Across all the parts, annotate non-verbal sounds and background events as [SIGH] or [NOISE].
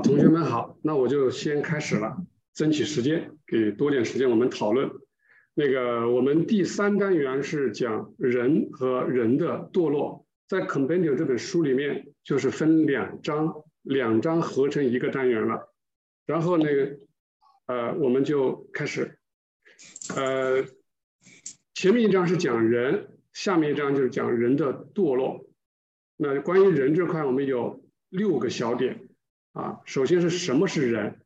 同学们好，那我就先开始了，争取时间，给多点时间我们讨论。那个，我们第三单元是讲人和人的堕落，在《Compendium》这本书里面，就是分两章，两章合成一个单元了。然后那个，呃，我们就开始，呃，前面一章是讲人，下面一章就是讲人的堕落。那关于人这块，我们有六个小点啊。首先是什么是人，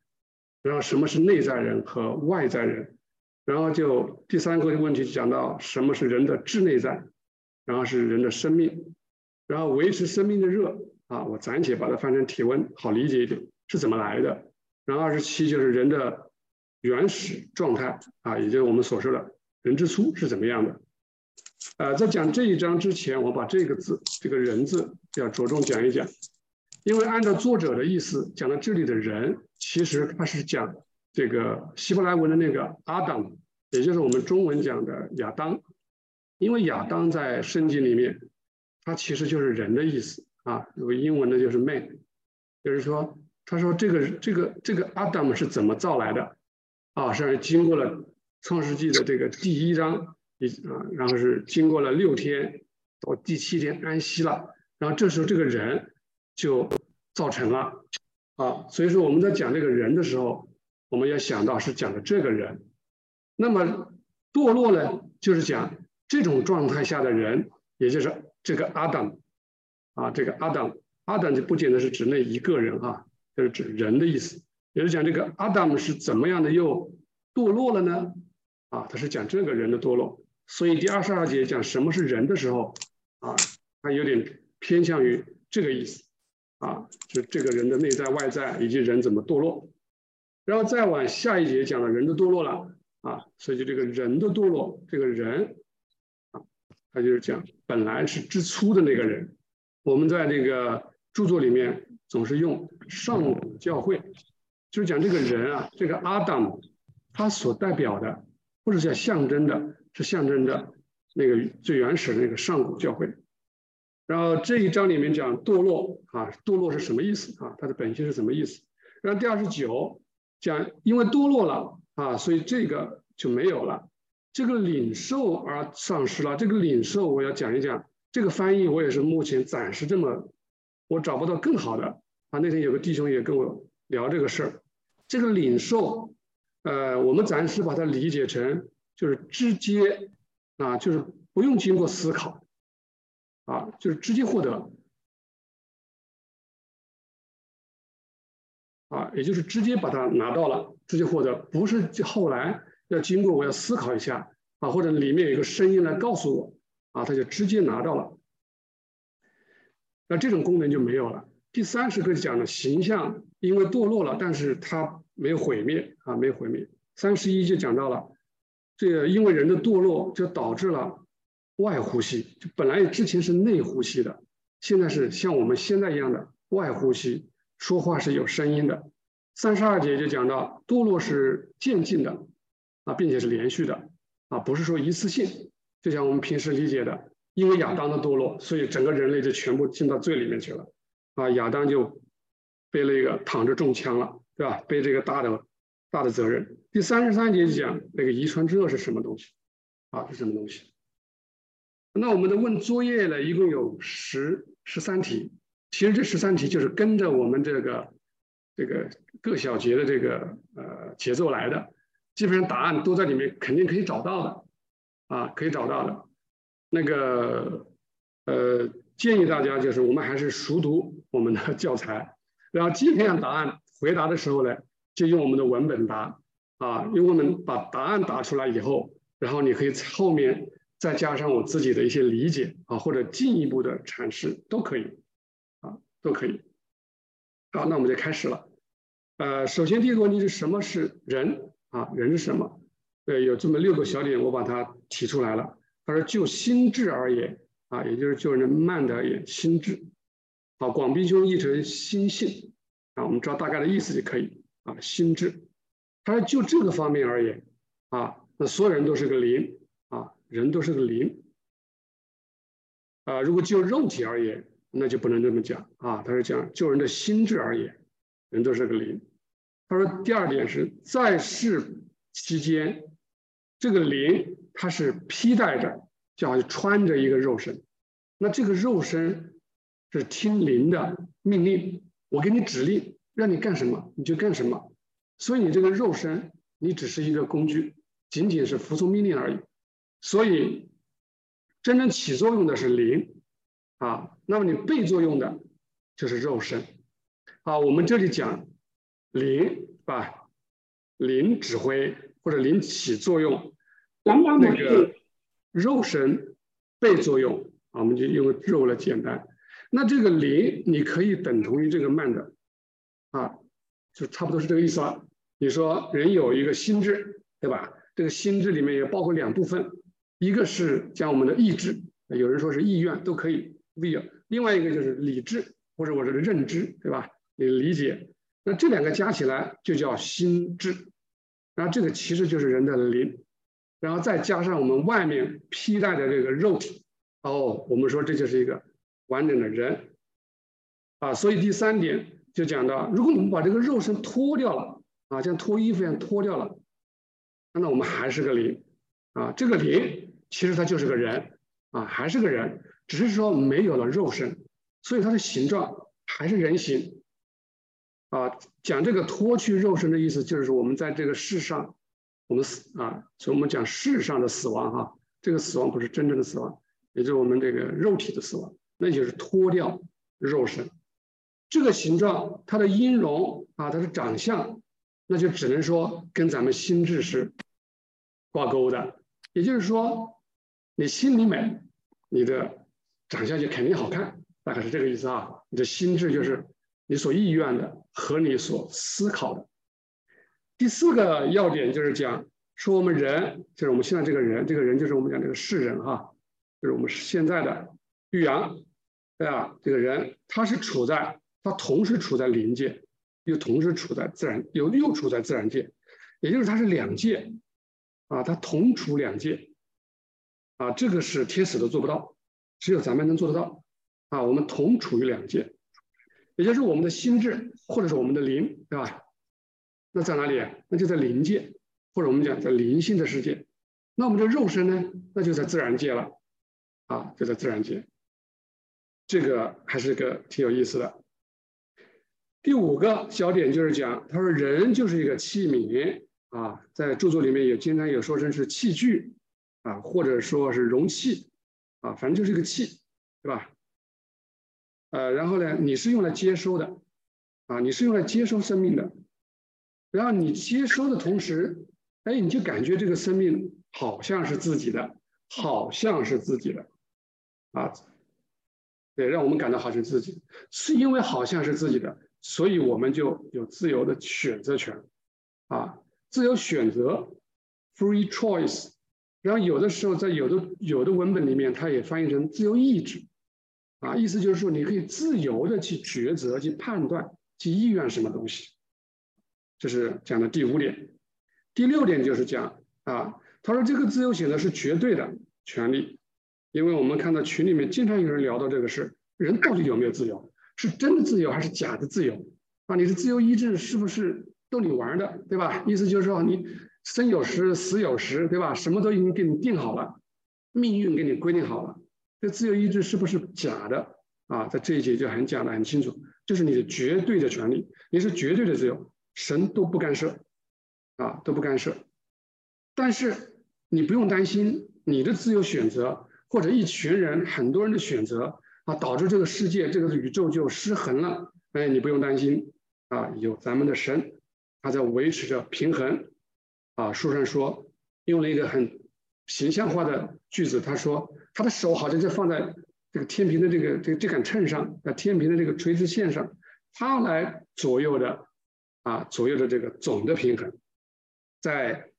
然后什么是内在人和外在人。然后就第三个问题讲到什么是人的智内在，然后是人的生命，然后维持生命的热啊，我暂且把它翻成体温，好理解一点是怎么来的。然后二十七就是人的原始状态啊，也就是我们所说的人之初是怎么样的。呃，在讲这一章之前，我把这个字这个人字要着重讲一讲，因为按照作者的意思讲到这里的人，其实他是讲。这个希伯来文的那个阿当，也就是我们中文讲的亚当，因为亚当在圣经里面，他其实就是人的意思啊。有个英文的就是 man，就是说，他说这个这个这个阿当是怎么造来的啊？是经过了创世纪的这个第一章，一啊，然后是经过了六天，到第七天安息了，然后这时候这个人就造成了啊。所以说我们在讲这个人的时候。我们要想到是讲的这个人，那么堕落呢，就是讲这种状态下的人，也就是这个阿当，啊，这个阿当，阿当就不仅仅是指那一个人啊，就是指人的意思，也是讲这个阿当是怎么样的又堕落了呢？啊，他是讲这个人的堕落，所以第二十二节讲什么是人的时候，啊，他有点偏向于这个意思，啊，就这个人的内在外在以及人怎么堕落。然后再往下一节讲了人的堕落了啊，所以就这个人的堕落，这个人啊，他就是讲本来是之初的那个人。我们在这个著作里面总是用上古教会，就是讲这个人啊，这个阿当，他所代表的或者叫象征的，是象征着那个最原始的那个上古教会。然后这一章里面讲堕落啊，堕落是什么意思啊？它的本性是什么意思？然后第二十九。讲，因为堕落了啊，所以这个就没有了，这个领受而丧失了。这个领受我要讲一讲，这个翻译我也是目前暂时这么，我找不到更好的啊。那天有个弟兄也跟我聊这个事儿，这个领受，呃，我们暂时把它理解成就是直接啊，就是不用经过思考啊，就是直接获得。啊，也就是直接把它拿到了，直接获得，不是后来要经过我要思考一下啊，或者里面有一个声音来告诉我啊，他就直接拿到了。那这种功能就没有了。第三十个讲的形象，因为堕落了，但是它没有毁灭啊，没有毁灭。三十一就讲到了，这个因为人的堕落就导致了外呼吸，就本来之前是内呼吸的，现在是像我们现在一样的外呼吸。说话是有声音的，三十二节就讲到堕落是渐进的，啊，并且是连续的，啊，不是说一次性。就像我们平时理解的，因为亚当的堕落，所以整个人类就全部进到罪里面去了，啊，亚当就背了一个躺着中枪了，对吧？背这个大的大的责任。第三十三节就讲那个遗传之恶是什么东西，啊，是什么东西？那我们的问作业呢，一共有十十三题。其实这十三题就是跟着我们这个这个各小节的这个呃节奏来的，基本上答案都在里面，肯定可以找到的，啊，可以找到的。那个呃，建议大家就是我们还是熟读我们的 [LAUGHS] 教材，然后基本上答案回答的时候呢，就用我们的文本答，啊，用我们把答案答出来以后，然后你可以后面再加上我自己的一些理解啊，或者进一步的阐释都可以。啊都可以，好，那我们就开始了。呃，首先第一个问题是什么是人啊？人是什么？对，有这么六个小点，我把它提出来了。他说就心智而言啊，也就是就人慢的而言，心智。好，广斌兄译成心性啊，我们知道大概的意思就可以啊，心智。他说就这个方面而言啊，那所有人都是个零，人都是个灵啊。如果就肉体而言。那就不能这么讲啊！他是讲就人的心智而言，人都是个灵。他说第二点是在世期间，这个灵它是披戴着，就好像穿着一个肉身。那这个肉身是听灵的命令，我给你指令，让你干什么你就干什么。所以你这个肉身，你只是一个工具，仅仅是服从命令而已。所以真正起作用的是灵啊，那么你被作用的就是肉身。啊，我们这里讲。灵啊，灵指挥或者灵起作用，那个肉身被作用啊，我们就用肉来简单。那这个灵你可以等同于这个慢的啊，就差不多是这个意思了。你说人有一个心智，对吧？这个心智里面也包括两部分，一个是讲我们的意志，有人说是意愿都可以 will，另外一个就是理智或者我这个认知，对吧？你理解。那这两个加起来就叫心智，然后这个其实就是人的灵，然后再加上我们外面披戴的这个肉体，哦，我们说这就是一个完整的人，啊，所以第三点就讲到，如果我们把这个肉身脱掉了，啊，像脱衣服一样脱掉了，那我们还是个灵，啊，这个灵其实他就是个人，啊，还是个人，只是说没有了肉身，所以它的形状还是人形。啊，讲这个脱去肉身的意思，就是说我们在这个世上，我们死啊，所以我们讲世上的死亡哈，这个死亡不是真正的死亡，也就是我们这个肉体的死亡，那就是脱掉肉身，这个形状，它的音容啊，它的长相，那就只能说跟咱们心智是挂钩的，也就是说，你心里美，你的长相就肯定好看，大概是这个意思啊，你的心智就是你所意愿的。和你所思考的第四个要点就是讲说我们人就是我们现在这个人，这个人就是我们讲这个世人哈，就是我们现在的玉阳，对吧？这个人他是处在他同时处在灵界，又同时处在自然，又又处在自然界，也就是他是两界啊，他同处两界啊，这个是天使都做不到，只有咱们能做得到啊，我们同处于两界。也就是我们的心智，或者是我们的灵，对吧？那在哪里？那就在灵界，或者我们讲在灵性的世界。那我们的肉身呢？那就在自然界了，啊，就在自然界。这个还是个挺有意思的。第五个小点就是讲，他说人就是一个器皿啊，在著作里面也经常有说成是器具啊，或者说是容器啊，反正就是一个器，对吧？呃，然后呢，你是用来接收的，啊，你是用来接收生命的，然后你接收的同时，哎，你就感觉这个生命好像是自己的，好像是自己的，啊，对，让我们感到好像自己，是因为好像是自己的，所以我们就有自由的选择权，啊，自由选择，free choice，然后有的时候在有的有的文本里面，它也翻译成自由意志。啊，意思就是说，你可以自由的去抉择、去判断、去意愿什么东西，这是讲的第五点。第六点就是讲啊，他说这个自由选择是绝对的权利，因为我们看到群里面经常有人聊到这个事：人到底有没有自由？是真的自由还是假的自由？啊，你的自由意志是不是逗你玩的，对吧？意思就是说，你生有时，死有时，对吧？什么都已经给你定好了，命运给你规定好了。这自由意志是不是假的啊？在这一节就很讲的很清楚，这是你的绝对的权利，你是绝对的自由，神都不干涉，啊都不干涉。但是你不用担心你的自由选择或者一群人很多人的选择啊，导致这个世界这个宇宙就失衡了。哎，你不用担心啊，有咱们的神，他在维持着平衡。啊，书上说用了一个很形象化的句子，他说。他的手好像就放在这个天平的这个这这杆秤上，在天平的这个垂直线上，他来左右的啊，左右的这个总的平衡，在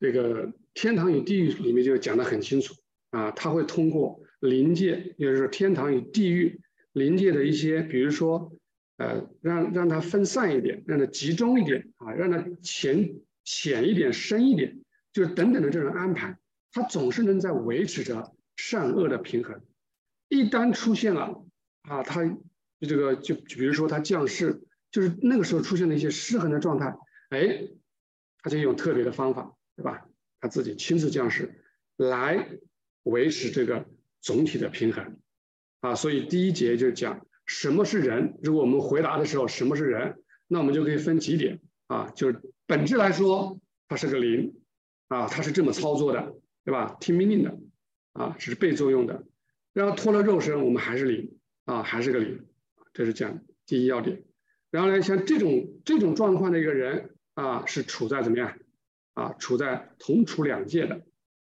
这个天堂与地狱里面就讲得很清楚啊，他会通过临界，也就是天堂与地狱临界的一些，比如说呃，让让它分散一点，让它集中一点啊，让它前浅一点、深一点，就是等等的这种安排，它总是能在维持着。善恶的平衡，一旦出现了啊，他这个就比如说他降世就是那个时候出现了一些失衡的状态，哎，他就用特别的方法，对吧？他自己亲自降世来维持这个总体的平衡啊。所以第一节就讲什么是人。如果我们回答的时候什么是人，那我们就可以分几点啊，就是本质来说，它是个零啊，它是这么操作的，对吧？听命令的啊，只是被作用的。然后脱了肉身，我们还是零啊，还是个零，这是讲第一要点。然后呢，像这种这种状况的一个人啊，是处在怎么样啊？处在同处两界的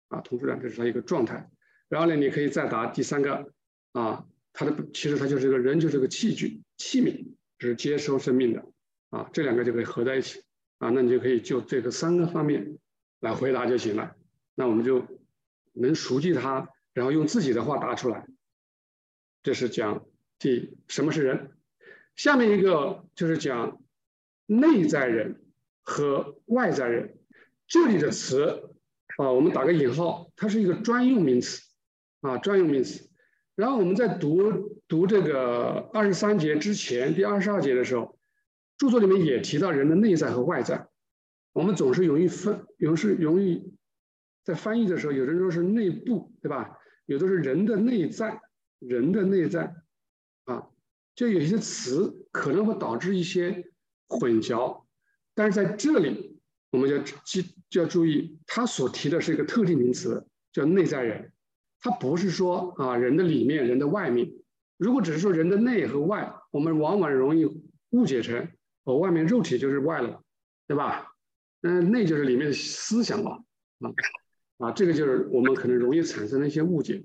啊，同处两界是他一个状态。然后呢，你可以再答第三个啊，他的其实他就是个人，就是个器具器皿，是接收生命的啊，这两个就可以合在一起啊，那你就可以就这个三个方面来回答就行了。那我们就能熟记它。然后用自己的话答出来，这是讲第什么是人。下面一个就是讲内在人和外在人。这里的词啊，我们打个引号，它是一个专用名词啊，专用名词。然后我们在读读这个二十三节之前第二十二节的时候，著作里面也提到人的内在和外在。我们总是容易分，总是容易在翻译的时候，有人说是内部，对吧？有的是人的内在，人的内在，啊，就有些词可能会导致一些混淆，但是在这里，我们要记就要注意，他所提的是一个特定名词，叫内在人，它不是说啊人的里面，人的外面。如果只是说人的内和外，我们往往容易误解成哦外面肉体就是外了，对吧？那，内就是里面的思想嘛，啊。啊，这个就是我们可能容易产生的一些误解。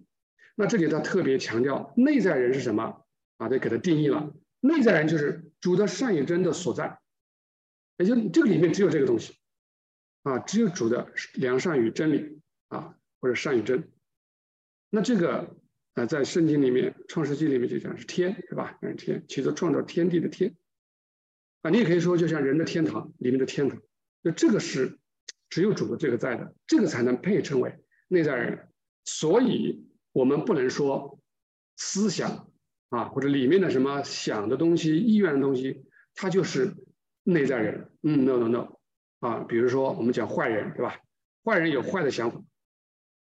那这里他特别强调内在人是什么啊？得给他定义了。内在人就是主的善与真的所在，也就这个里面只有这个东西啊，只有主的良善与真理啊，或者善与真。那这个呃，在圣经里面，《创世纪》里面就讲是天，是吧？是天，其实创造天地的天啊，你也可以说就像人的天堂里面的天堂，那这个是。只有主的这个在的，这个才能配称为内在人。所以，我们不能说思想啊，或者里面的什么想的东西、意愿的东西，它就是内在人。嗯，no no no，啊，比如说我们讲坏人，对吧？坏人有坏的想法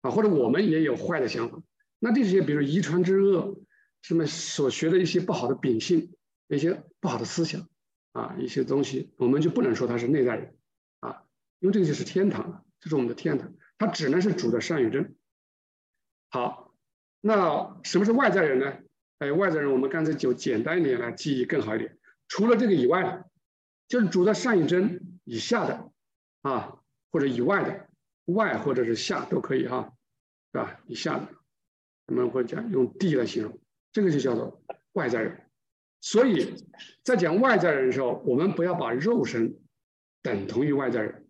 啊，或者我们也有坏的想法。那这些，比如遗传之恶，什么所学的一些不好的秉性、一些不好的思想啊，一些东西，我们就不能说他是内在人。啊因为这个就是天堂了，这是我们的天堂，它只能是主的善与真。好，那什么是外在人呢？哎，外在人我们刚才就简单一点来记忆更好一点。除了这个以外，就是主的善与真以下的啊，或者以外的外或者是下都可以哈，是吧？以下的，我们会讲用地来形容，这个就叫做外在人。所以在讲外在人的时候，我们不要把肉身等同于外在人。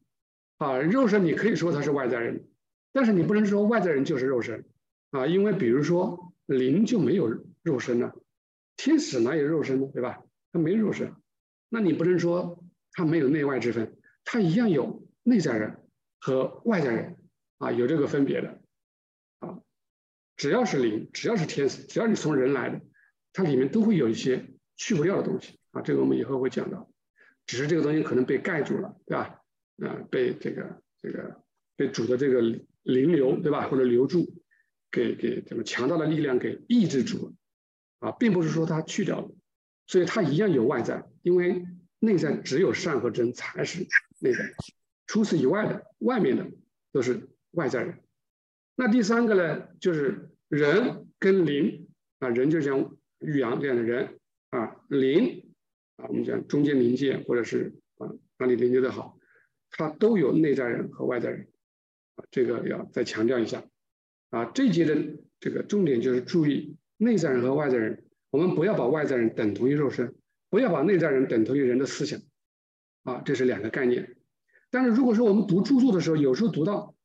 啊，肉身你可以说他是外在人，但是你不能说外在人就是肉身，啊，因为比如说灵就没有肉身了，天使哪有肉身呢？对吧？他没肉身，那你不能说他没有内外之分，他一样有内在人和外在人，啊，有这个分别的，啊，只要是灵，只要是天使，只要你从人来的，它里面都会有一些去不掉的东西，啊，这个我们以后会讲到，只是这个东西可能被盖住了，对吧？啊，被这个这个被主的这个灵流，对吧？或者留住，给给这个强大的力量给抑制住了，啊，并不是说它去掉了，所以它一样有外在，因为内在只有善和真才是内在，除此以外的外面的都是外在人。那第三个呢，就是人跟灵啊，人就像玉阳这样的人啊，灵啊，我们讲中间临界或者是啊哪里连接的好。它都有内在人和外在人，啊，这个要再强调一下，啊，这节的这个重点就是注意内在人和外在人，我们不要把外在人等同于肉身，不要把内在人等同于人的思想，啊，这是两个概念。但是如果说我们读著作的时候，有时候读到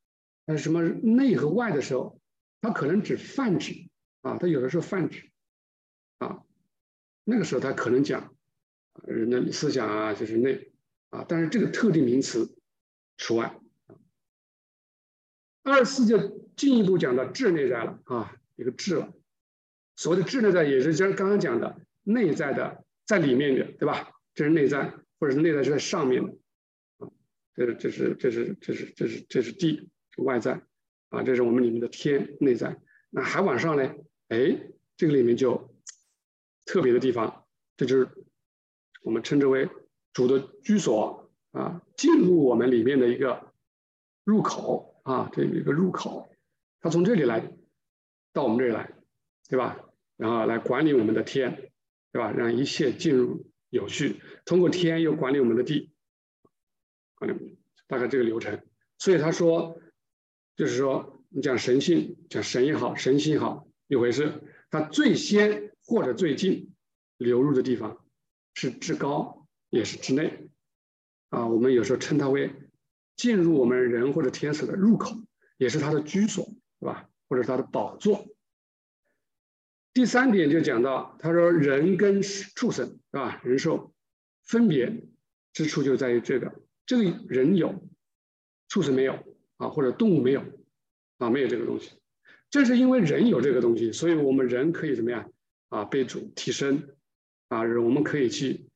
呃什么内和外的时候，它可能只泛指，啊，它有的时候泛指，啊，那个时候他可能讲人的思想啊，就是内。啊，但是这个特定名词除外。二四就进一步讲到智内在了啊，一个智了。所谓的智内在，也是像刚刚讲的内在的在里面的，对吧？这是内在，或者是内在是在上面的，啊，这是这是这是这是这是这是地外在，啊，这是我们里面的天内在。那还往上呢？哎，这个里面就特别的地方，这就是我们称之为主的居所啊，进入我们里面的一个入口啊，这一个入口，他从这里来到我们这里来，对吧？然后来管理我们的天，对吧？让一切进入有序，通过天又管理我们的地，管理大概这个流程。所以他说，就是说。你讲神性，讲神也好，神性也好一回事。他最先或者最近流入的地方是至高，也是至内。啊，我们有时候称它为进入我们人或者天使的入口，也是它的居所，对吧？或者它的宝座。第三点就讲到，他说人跟畜生，是吧？人兽分别之处就在于这个，这个人有，畜生没有啊，或者动物没有。啊，没有这个东西，正是因为人有这个东西，所以我们人可以怎么样啊？被主提升啊，我们可以去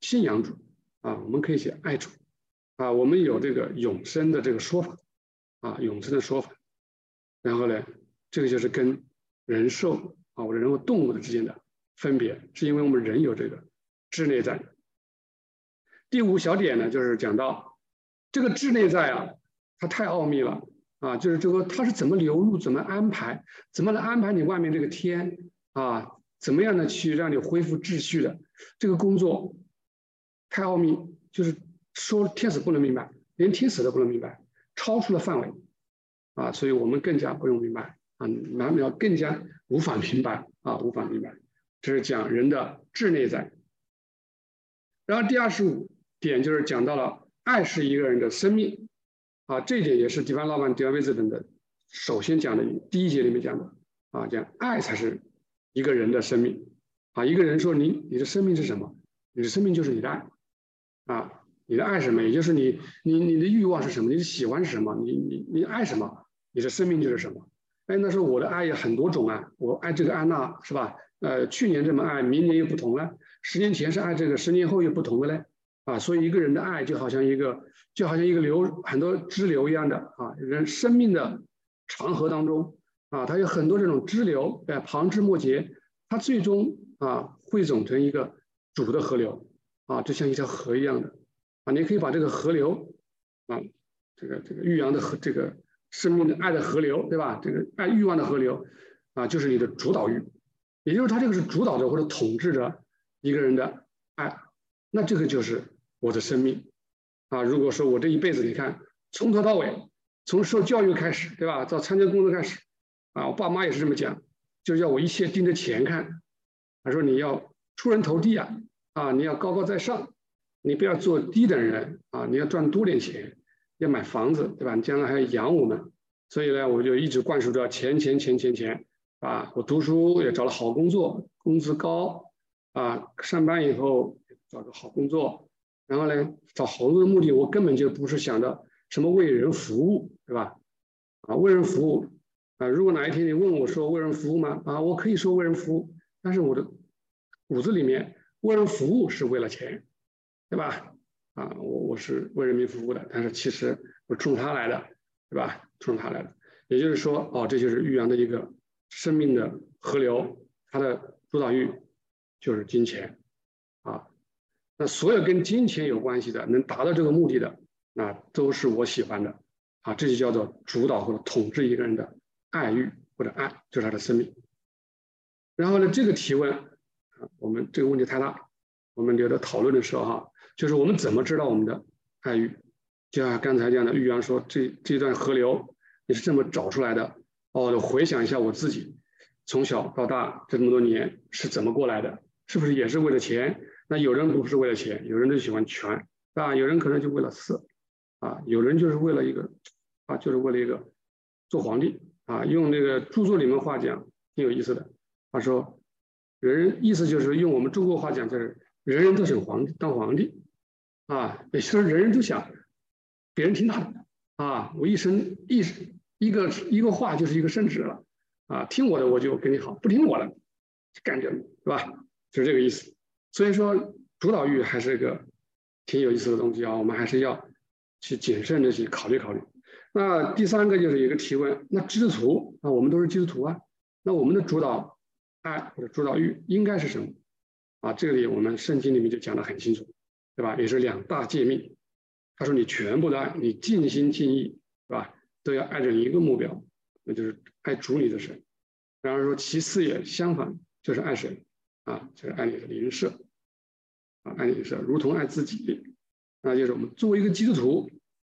信仰主啊，我们可以去爱主啊，我们有这个永生的这个说法啊，永生的说法。然后呢，这个就是跟人兽啊，或者人和动物的之间的分别，是因为我们人有这个智内在。第五小点呢，就是讲到这个智内在啊，它太奥秘了。啊，就是这个，它是怎么流入，怎么安排，怎么来安排你外面这个天啊？怎么样的去让你恢复秩序的这个工作，太奥秘，就是说天使不能明白，连天使都不能明白，超出了范围啊，所以我们更加不用明白啊，难免更加无法明白啊，无法明白。这是讲人的智内在。然后第二十五点就是讲到了爱是一个人的生命。啊，这一点也是迪凡老板、迪安威斯等的首先讲的第一节里面讲的啊，讲爱才是一个人的生命啊。一个人说你你的生命是什么？你的生命就是你的爱啊，你的爱什么？也就是你你你的欲望是什么？你的喜欢是什么？你你你爱什么？你的生命就是什么？哎，那时候我的爱有很多种啊，我爱这个爱那，是吧？呃，去年这么爱，明年又不同了，十年前是爱这个，十年后又不同的嘞。啊，所以一个人的爱就好像一个，就好像一个流很多支流一样的啊，人生命的长河当中啊，它有很多这种支流，哎，旁枝末节，它最终啊汇总成一个主的河流啊，就像一条河一样的啊，你可以把这个河流啊，这个这个欲扬的河，这个生命的爱的河流，对吧？这个爱欲望的河流啊，就是你的主导欲，也就是它这个是主导着或者统治着一个人的爱，那这个就是。我的生命，啊，如果说我这一辈子，你看从头到尾，从受教育开始，对吧？到参加工作开始，啊，我爸妈也是这么讲，就要我一切盯着钱看。他说你要出人头地啊，啊，你要高高在上，你不要做低等人啊，你要赚多点钱，要买房子，对吧？你将来还要养我们，所以呢，我就一直灌输着钱钱钱钱钱，啊，我读书也找了好工作，工资高，啊，上班以后找个好工作。然后呢，找好工作的目的，我根本就不是想着什么为人服务，对吧？啊，为人服务啊！如果哪一天你问我说为人服务吗？啊，我可以说为人服务，但是我的骨子里面为人服务是为了钱，对吧？啊，我我是为人民服务的，但是其实我冲他来的，对吧？冲他来的，也就是说，哦，这就是玉阳的一个生命的河流，它的主导欲就是金钱，啊。那所有跟金钱有关系的，能达到这个目的的，那都是我喜欢的，啊，这就叫做主导或者统治一个人的爱欲或者爱，就是他的生命。然后呢，这个提问，啊，我们这个问题太大，我们留着讨论的时候哈，就是我们怎么知道我们的爱欲？就像刚才这样的，玉阳说，这这段河流你是这么找出来的？哦，回想一下我自己，从小到大这么多年是怎么过来的？是不是也是为了钱？那有人不是为了钱，有人就喜欢权，啊，有人可能就为了色，啊，有人就是为了一个，啊，就是为了一个做皇帝，啊，用那个著作里面话讲挺有意思的，他说，人意思就是用我们中国话讲就是人人都想皇帝当皇帝，啊，也就是人人都想别人听他的，啊，我一生一一个一个话就是一个圣旨了，啊，听我的我就跟你好，不听我的就干掉你，是吧？就是这个意思。所以说，主导欲还是个挺有意思的东西啊，我们还是要去谨慎的去考虑考虑。那第三个就是一个提问，那基督徒啊，我们都是基督徒啊，那我们的主导爱或者主导欲应该是什么？啊，这里我们圣经里面就讲得很清楚，对吧？也是两大诫命。他说你全部的爱，你尽心尽意，是吧？都要爱着一个目标，那就是爱主你的神。然后说其次也相反，就是爱谁啊？就是爱你的邻舍啊，爱你的邻舍如同爱自己。那就是我们作为一个基督徒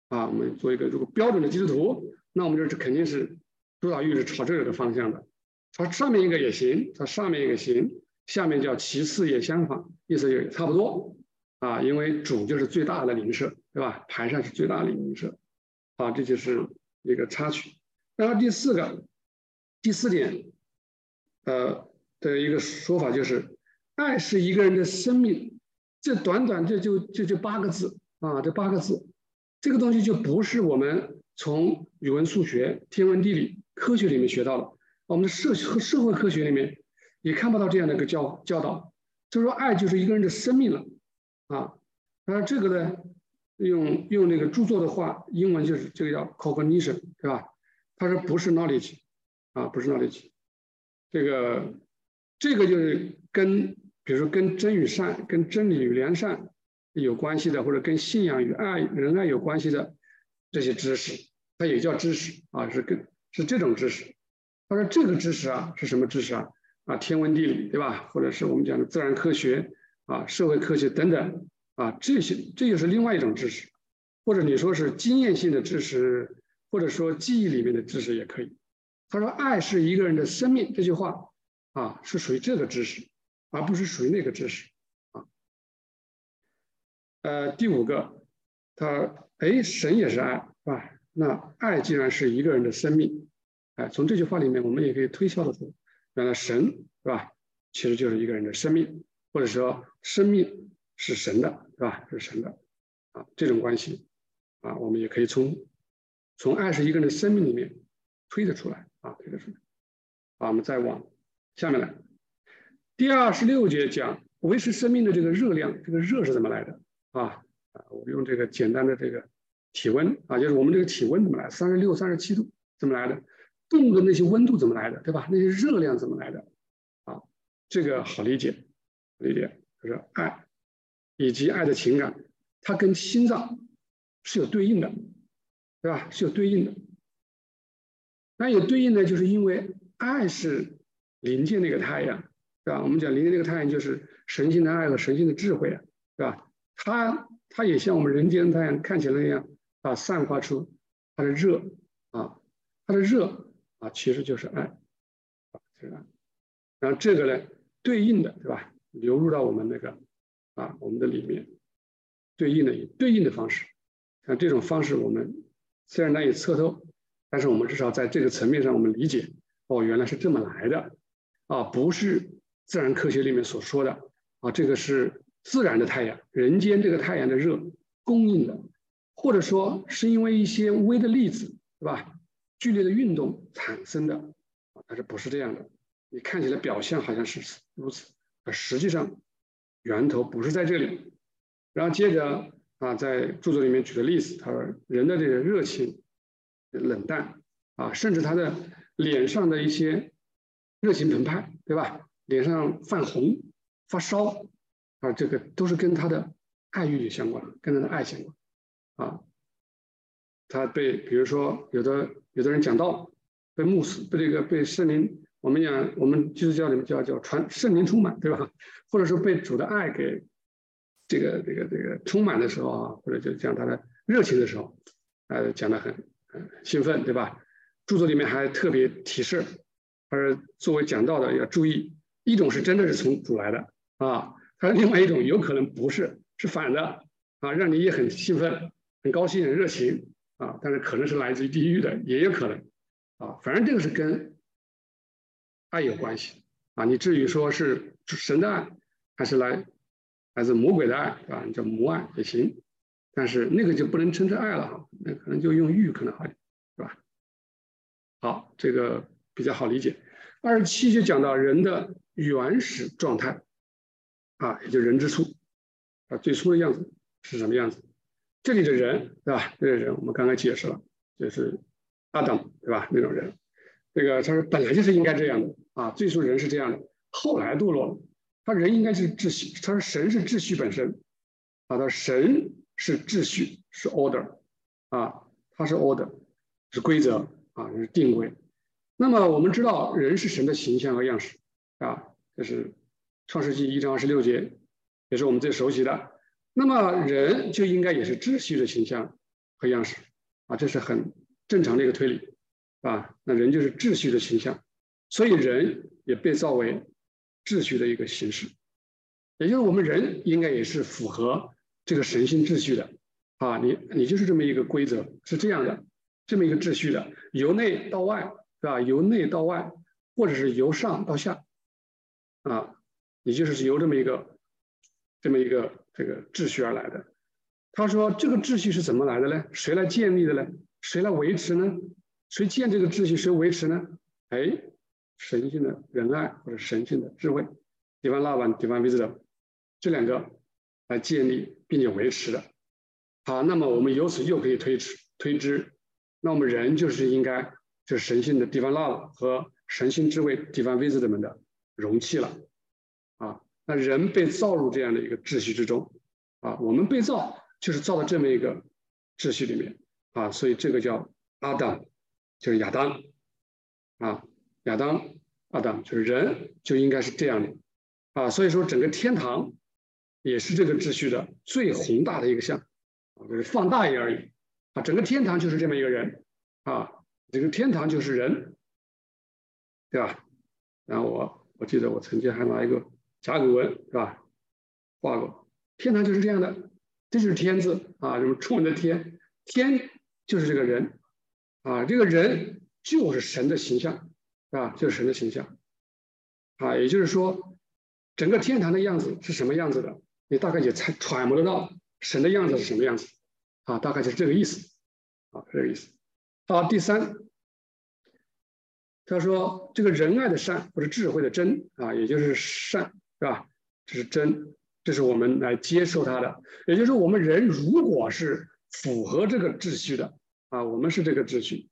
啊，我们做一个如果标准的基督徒，那我们就是肯定是主导欲是朝这个方向的。它上面一个也行，它上面一个行。下面叫其次也相仿，意思就差不多啊，因为主就是最大的邻舍，对吧？排上是最大的邻舍，啊，这就是一个插曲。然后第四个，第四点，呃的一个说法就是，爱是一个人的生命。这短短这就就就八个字啊，这八个字，这个东西就不是我们从语文、数学、天文、地理、科学里面学到的，我们的社和社会科学里面。也看不到这样的一个教教导，就说爱就是一个人的生命了，啊，然这个呢，用用那个著作的话，英文就是这个叫 cognition，对吧？他说不是 knowledge，啊，不是 knowledge，这个这个就是跟比如说跟真与善、跟真理与良善有关系的，或者跟信仰与爱仁爱有关系的这些知识，它也叫知识啊，是跟是这种知识。他说这个知识啊是什么知识啊？啊，天文地理对吧？或者是我们讲的自然科学啊，社会科学等等啊，这些这又是另外一种知识，或者你说是经验性的知识，或者说记忆里面的知识也可以。他说：“爱是一个人的生命。”这句话啊，是属于这个知识，而不是属于那个知识。呃，第五个，他哎，神也是爱，是吧？那爱既然是一个人的生命，哎，从这句话里面我们也可以推敲得出。原来神是吧？其实就是一个人的生命，或者说生命是神的，是吧？是神的啊，这种关系啊，我们也可以从从爱是一个人的生命里面推得出来啊，推得出来。啊，我们再往下面来。第二十六节讲维持生命的这个热量，这个热是怎么来的啊？啊，我用这个简单的这个体温啊，就是我们这个体温怎么来？三十六、三十七度怎么来的？动的那些温度怎么来的，对吧？那些热量怎么来的？啊，这个好理解，理解就是爱，以及爱的情感，它跟心脏是有对应的，对吧？是有对应的。那有对应的，就是因为爱是临界那个太阳，对吧？我们讲临界那个太阳就是神性的爱和神性的智慧啊，对吧？它它也像我们人间太阳看起来那样啊，散发出它的热啊，它的热。啊，其实就是爱，啊，这个，然后这个呢，对应的，对吧？流入到我们那个啊，我们的里面，对应的以对应的方式，像这种方式，我们虽然难以测透，但是我们至少在这个层面上，我们理解，哦，原来是这么来的，啊，不是自然科学里面所说的，啊，这个是自然的太阳，人间这个太阳的热供应的，或者说是因为一些微的粒子，对吧？剧烈的运动产生的啊，但是不是这样的？你看起来表象好像是如此，而实际上源头不是在这里。然后接着啊，在著作里面举的例子，他说人的这个热情冷淡啊，甚至他的脸上的一些热情澎湃，对吧？脸上泛红、发烧啊，这个都是跟他的爱欲相关，跟他的爱相关啊。他被比如说有的。有的人讲道，被牧师被这个被圣灵，我们讲我们基督教里面叫叫传圣灵充满，对吧？[LAUGHS] 或者说被主的爱给这个这个这个充满的时候啊，或者就讲他的热情的时候，呃，讲的很很兴奋，对吧？著作里面还特别提示，而作为讲道的要注意，一种是真的是从主来的啊，他说另外一种有可能不是，是反的啊，让你也很兴奋、很高兴、很热情。啊，但是可能是来自于地狱的，也有可能，啊，反正这个是跟爱有关系，啊，你至于说是神的爱，还是来来自魔鬼的爱，啊，你叫魔爱也行，但是那个就不能称之爱了哈，那可能就用欲可能好点，是吧？好，这个比较好理解。二十七就讲到人的原始状态，啊，也就人之初，啊，最初的样子是什么样子？这里的人，对吧？这个人我们刚才解释了，就是阿当，对吧？那种人，这个他说本来就是应该这样的啊，最初人是这样的，后来堕落了。他人应该是秩序，他说神是秩序本身，啊，他神是秩序，是 order，啊，他是 order，是规则啊，是定位。那么我们知道人是神的形象和样式，啊，这是创世纪一章二十六节，也是我们最熟悉的。那么人就应该也是秩序的形象和样式，啊，这是很正常的一个推理，啊，那人就是秩序的形象，所以人也被造为。秩序的一个形式，也就是我们人应该也是符合这个神性秩序的啊，你你就是这么一个规则，是这样的，这么一个秩序的，由内到外，是吧？由内到外，或者是由上到下，啊，也就是由这么一个这么一个这个秩序而来的。他说这个秩序是怎么来的呢？谁来建立的呢？谁来维持呢？谁建这个秩序？谁维持呢？哎。神性的仁爱或者神性的智慧，divine love and divine wisdom，这两个来建立并且维持的。好，那么我们由此又可以推知推知，那我们人就是应该就是神性的 divine love 和神性智慧 divine wisdom 的容器了。那人被造入这样的一个秩序之中，啊，我们被造就是造到这么一个秩序里面，啊，所以这个叫阿当就是亚当，啊。亚当、阿当就是人，就应该是这样的啊。所以说，整个天堂也是这个秩序的最宏大的一个像啊，就是放大一而已啊。整个天堂就是这么一个人啊，这个天堂就是人，对吧？然后我我记得我曾经还拿一个甲骨文是吧，画过天堂就是这样的，这就是天字啊，什么冲的天，天就是这个人啊，这个人就是神的形象。啊，就是神的形象，啊，也就是说，整个天堂的样子是什么样子的，你大概也猜揣摩得到神的样子是什么样子，啊，大概就是这个意思，啊，这个意思。好，第三，他说这个仁爱的善或者智慧的真啊，也就是善，是吧？这是真，这是我们来接受它的。也就是我们人如果是符合这个秩序的啊，我们是这个秩序，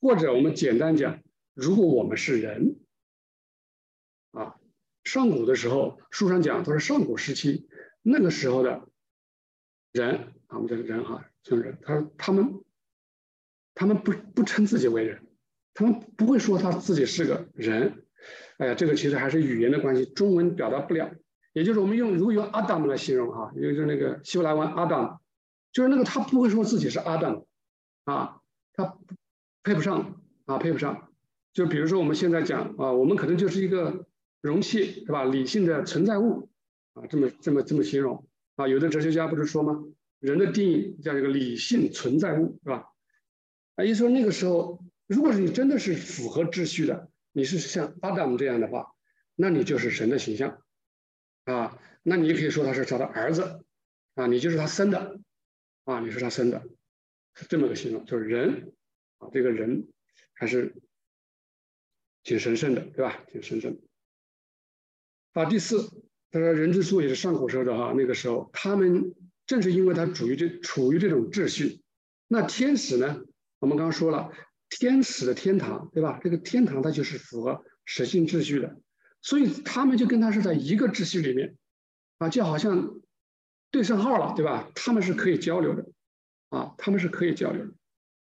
或者我们简单讲。如果我们是人，啊，上古的时候，书上讲，他说上古时期那个时候的人，啊，我们叫人哈，就是人。他他们，他们不不称自己为人，他们不会说他自己是个人。哎呀，这个其实还是语言的关系，中文表达不了。也就是我们用如果用 Adam 来形容哈，就是那个希伯来文 Adam，，就是那个他不会说自己是 Adam，，啊，他配不上啊，配不上。就比如说我们现在讲啊，我们可能就是一个容器，是吧？理性的存在物啊，这么这么这么形容啊。有的哲学家不是说吗？人的定义叫一个理性存在物，是吧？啊，意思说那个时候，如果是你真的是符合秩序的，你是像阿当这样的话，那你就是神的形象啊。那你可以说他是他的儿子啊，你就是他生的啊，你是他生的，是这么个形容，就是人啊，这个人还是。挺神圣的，对吧？挺神圣。啊，第四，他说人之初也是上古时候的哈，那个时候他们正是因为他处于这处于这种秩序，那天使呢？我们刚刚说了，天使的天堂，对吧？这个天堂它就是符合神性秩序的，所以他们就跟他是在一个秩序里面，啊，就好像对上号了，对吧？他们是可以交流的，啊，他们是可以交流的，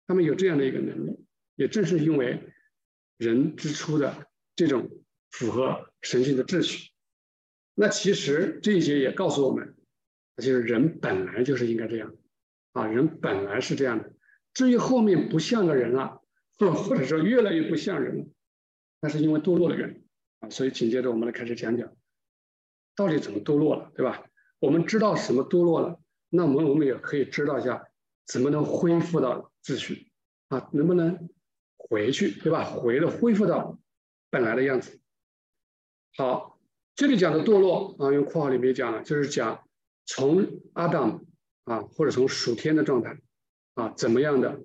他们有这样的一个能力，也正是因为。人之初的这种符合神性的秩序，那其实这一节也告诉我们，就是人本来就是应该这样，啊，人本来是这样的。至于后面不像个人了，或或者说越来越不像人了，那是因为堕落的原因啊。所以紧接着我们来开始讲讲，到底怎么堕落了，对吧？我们知道什么堕落了，那我们我们也可以知道一下，怎么能恢复到秩序啊？能不能？回去，对吧？回了恢复到本来的样子。好，这里讲的堕落啊，用括号里面讲了，就是讲从阿当啊，或者从属天的状态啊，怎么样的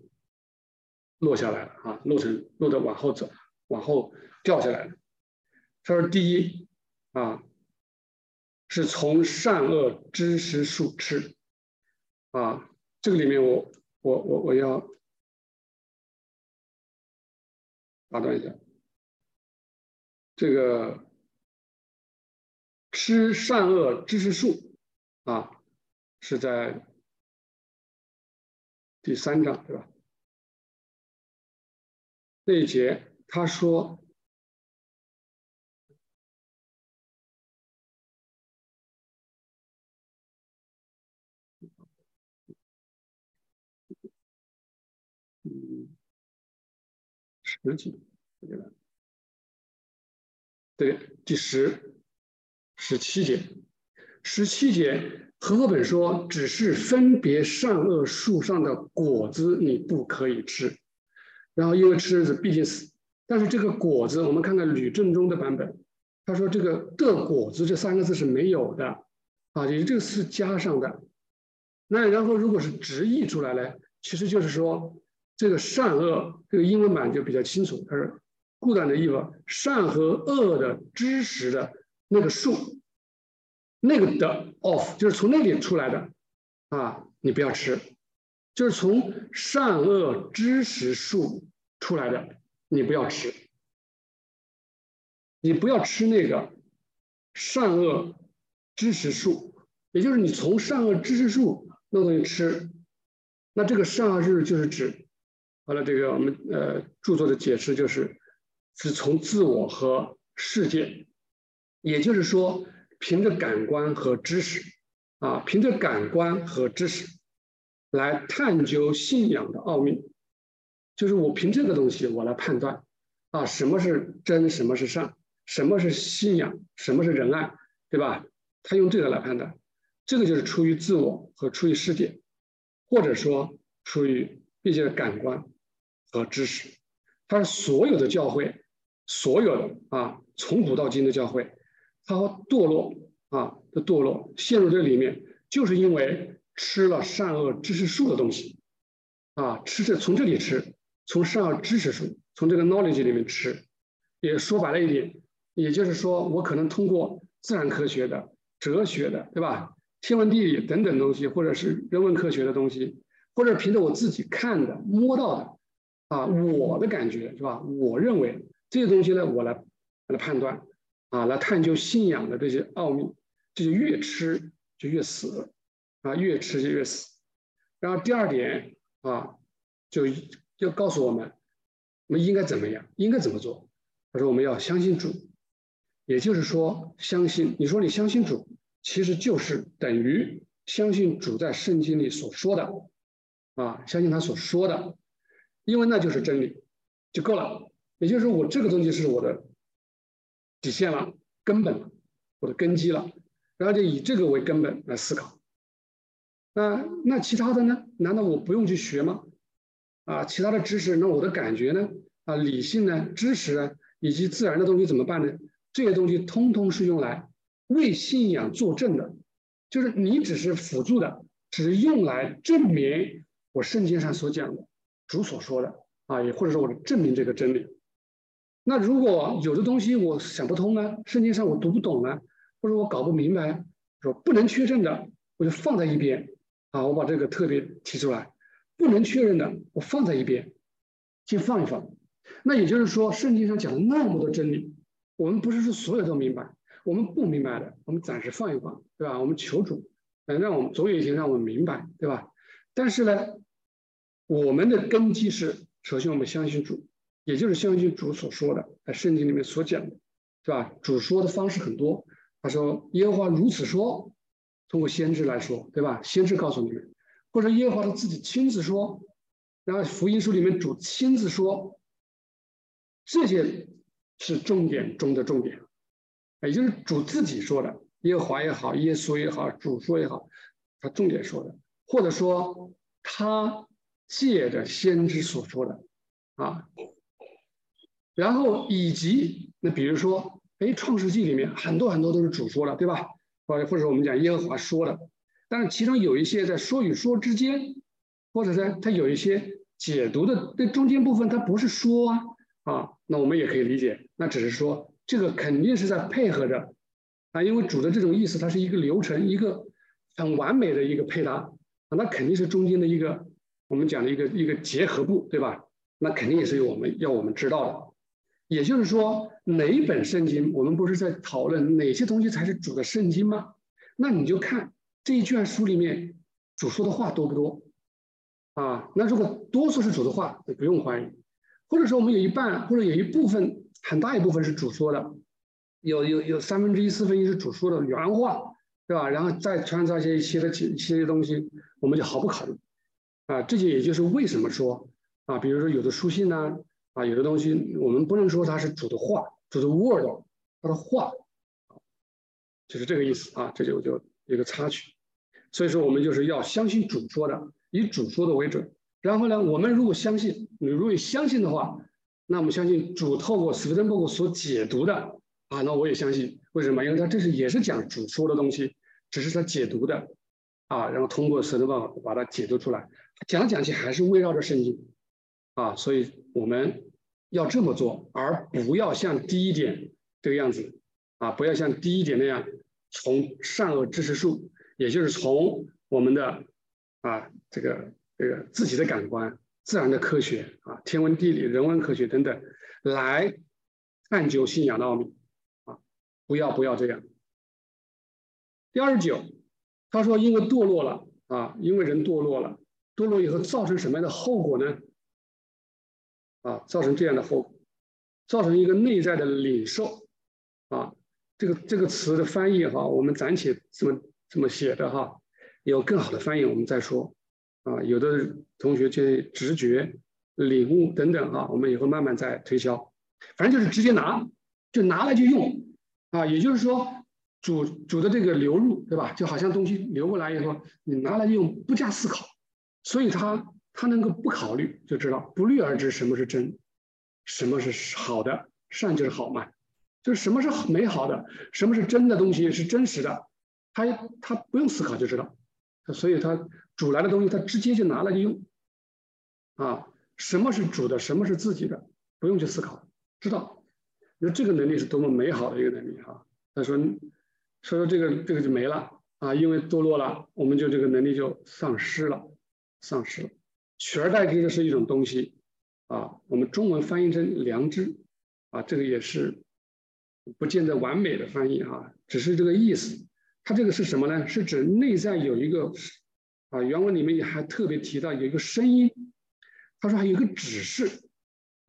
落下来了啊，落成落的往后走，往后掉下来了。他说：第一啊，是从善恶知识树吃。啊，这个里面我我我我要打断一下，这个吃善恶知识树啊，是在第三章对吧？那一节他说。十几，对，第十、十七节，十七节和合本说，只是分别善恶树上的果子你不可以吃，然后因为吃是必定死。但是这个果子，我们看看吕正中的版本，他说这个的果子这三个字是没有的，啊，也这个是加上的。那然后如果是直译出来呢，其实就是说。这个善恶，这个英文版就比较清楚。它是固然的意思，善和恶的知识的那个数，那个的 of 就是从那里出来的啊，你不要吃，就是从善恶知识树出来的，你不要吃，你不要吃那个善恶知识树，也就是你从善恶知识树那东西吃，那这个善恶知识就是指。完了，这个我们呃著作的解释就是，是从自我和世界，也就是说，凭着感官和知识，啊，凭着感官和知识，来探究信仰的奥秘，就是我凭这个东西我来判断，啊，什么是真，什么是善，什么是信仰，什么是仁爱，对吧？他用这个来判断，这个就是出于自我和出于世界，或者说出于一些感官。和知识，他是所有的教会，所有的啊，从古到今的教会，它堕落啊的堕落，陷入这里面，就是因为吃了善恶知识树的东西，啊，吃这从这里吃，从善恶知识树，从这个 knowledge 里面吃，也说白了一点，也就是说，我可能通过自然科学的、哲学的，对吧？天文地理等等东西，或者是人文科学的东西，或者凭着我自己看的、摸到的。啊，我的感觉是吧？我认为这些东西呢，我来来判断，啊，来探究信仰的这些奥秘，这就越吃就越死，啊，越吃就越死。然后第二点啊，就要告诉我们，我们应该怎么样，应该怎么做？他说我们要相信主，也就是说，相信你说你相信主，其实就是等于相信主在圣经里所说的，啊，相信他所说的。因为那就是真理，就够了。也就是说，我这个东西是我的底线了、根本、我的根基了，然后就以这个为根本来思考。那那其他的呢？难道我不用去学吗？啊，其他的知识，那我的感觉呢？啊，理性呢？知识啊，以及自然的东西怎么办呢？这些东西通通是用来为信仰作证的，就是你只是辅助的，只是用来证明我圣经上所讲的。主所说的啊，也或者说我证明这个真理。那如果有的东西我想不通呢，圣经上我读不懂呢，或者我搞不明白，说不能确认的，我就放在一边啊。我把这个特别提出来，不能确认的，我放在一边，先放一放。那也就是说，圣经上讲了那么多真理，我们不是说所有都明白，我们不明白的，我们暂时放一放，对吧？我们求主，能让我们总有一天让我们明白，对吧？但是呢？我们的根基是，首先我们相信主，也就是相信主所说的，在圣经里面所讲的，是吧？主说的方式很多，他说耶和华如此说，通过先知来说，对吧？先知告诉你们，或者耶和华他自己亲自说，然后福音书里面主亲自说，这些是重点中的重点，也就是主自己说的，耶和华也好，耶稣也好，主说也好，他重点说的，或者说他。借着先知所说的啊，然后以及那比如说，哎，《创世纪》里面很多很多都是主说的，对吧？或者或者我们讲耶和华说的，但是其中有一些在说与说之间，或者在它有一些解读的这中间部分，它不是说啊啊，那我们也可以理解，那只是说这个肯定是在配合着啊，因为主的这种意思，它是一个流程，一个很完美的一个配搭啊，那肯定是中间的一个我们讲的一个一个结合部，对吧？那肯定也是有我们要我们知道的。也就是说，哪一本圣经，我们不是在讨论哪些东西才是主的圣经吗？那你就看这一卷书里面主说的话多不多啊？那如果多数是主的话，就不用怀疑。或者说我们有一半或者有一部分很大一部分是主说的。有有有三分之一四分之一是主说的原话，对吧？然后再穿插一些一些的一些东西，我们就毫不考虑啊。这就也就是为什么说啊，比如说有的书信呢，啊有的东西我们不能说它是主的话，主的 word，它的话，就是这个意思啊。这就就一个插曲。所以说我们就是要相信主说的，以主说的为准。然后呢，我们如果相信，你如果相信的话，那我们相信主透过斯芬伯格所解读的。啊，那我也相信，为什么？因为他这是也是讲主说的东西，只是他解读的，啊，然后通过神的办法把它解读出来，讲来讲去还是围绕着圣经，啊，所以我们要这么做，而不要像第一点这个样子，啊，不要像第一点那样从善恶知识树，也就是从我们的啊这个这个自己的感官、自然的科学啊、天文地理、人文科学等等来探究信仰的奥秘啊。不要不要这样。第二十九，他说因为堕落了啊，因为人堕落了，堕落以后造成什么样的后果呢？啊，造成这样的后果，造成一个内在的领受啊。这个这个词的翻译哈，我们暂且这么这么写的哈，有更好的翻译我们再说啊。有的同学就直觉、领悟等等哈，我们以后慢慢再推销。反正就是直接拿，就拿来就用。啊，也就是说，主主的这个流入，对吧？就好像东西流过来以后，你拿来用，不加思考，所以他他能够不考虑就知道，不虑而知什么是真，什么是好的，善就是好嘛，就是什么是美好的，什么是真的东西是真实的，他他不用思考就知道，所以他主来的东西，他直接就拿来就用，啊，什么是主的，什么是自己的，不用去思考，知道。那这个能力是多么美好的一个能力哈！他说，说说这个这个就没了啊，因为堕落了，我们就这个能力就丧失了，丧失了，取而代之的是一种东西啊，我们中文翻译成良知啊，这个也是不见得完美的翻译啊，只是这个意思。它这个是什么呢？是指内在有一个啊，原文里面也还特别提到有一个声音，他说还有一个指示。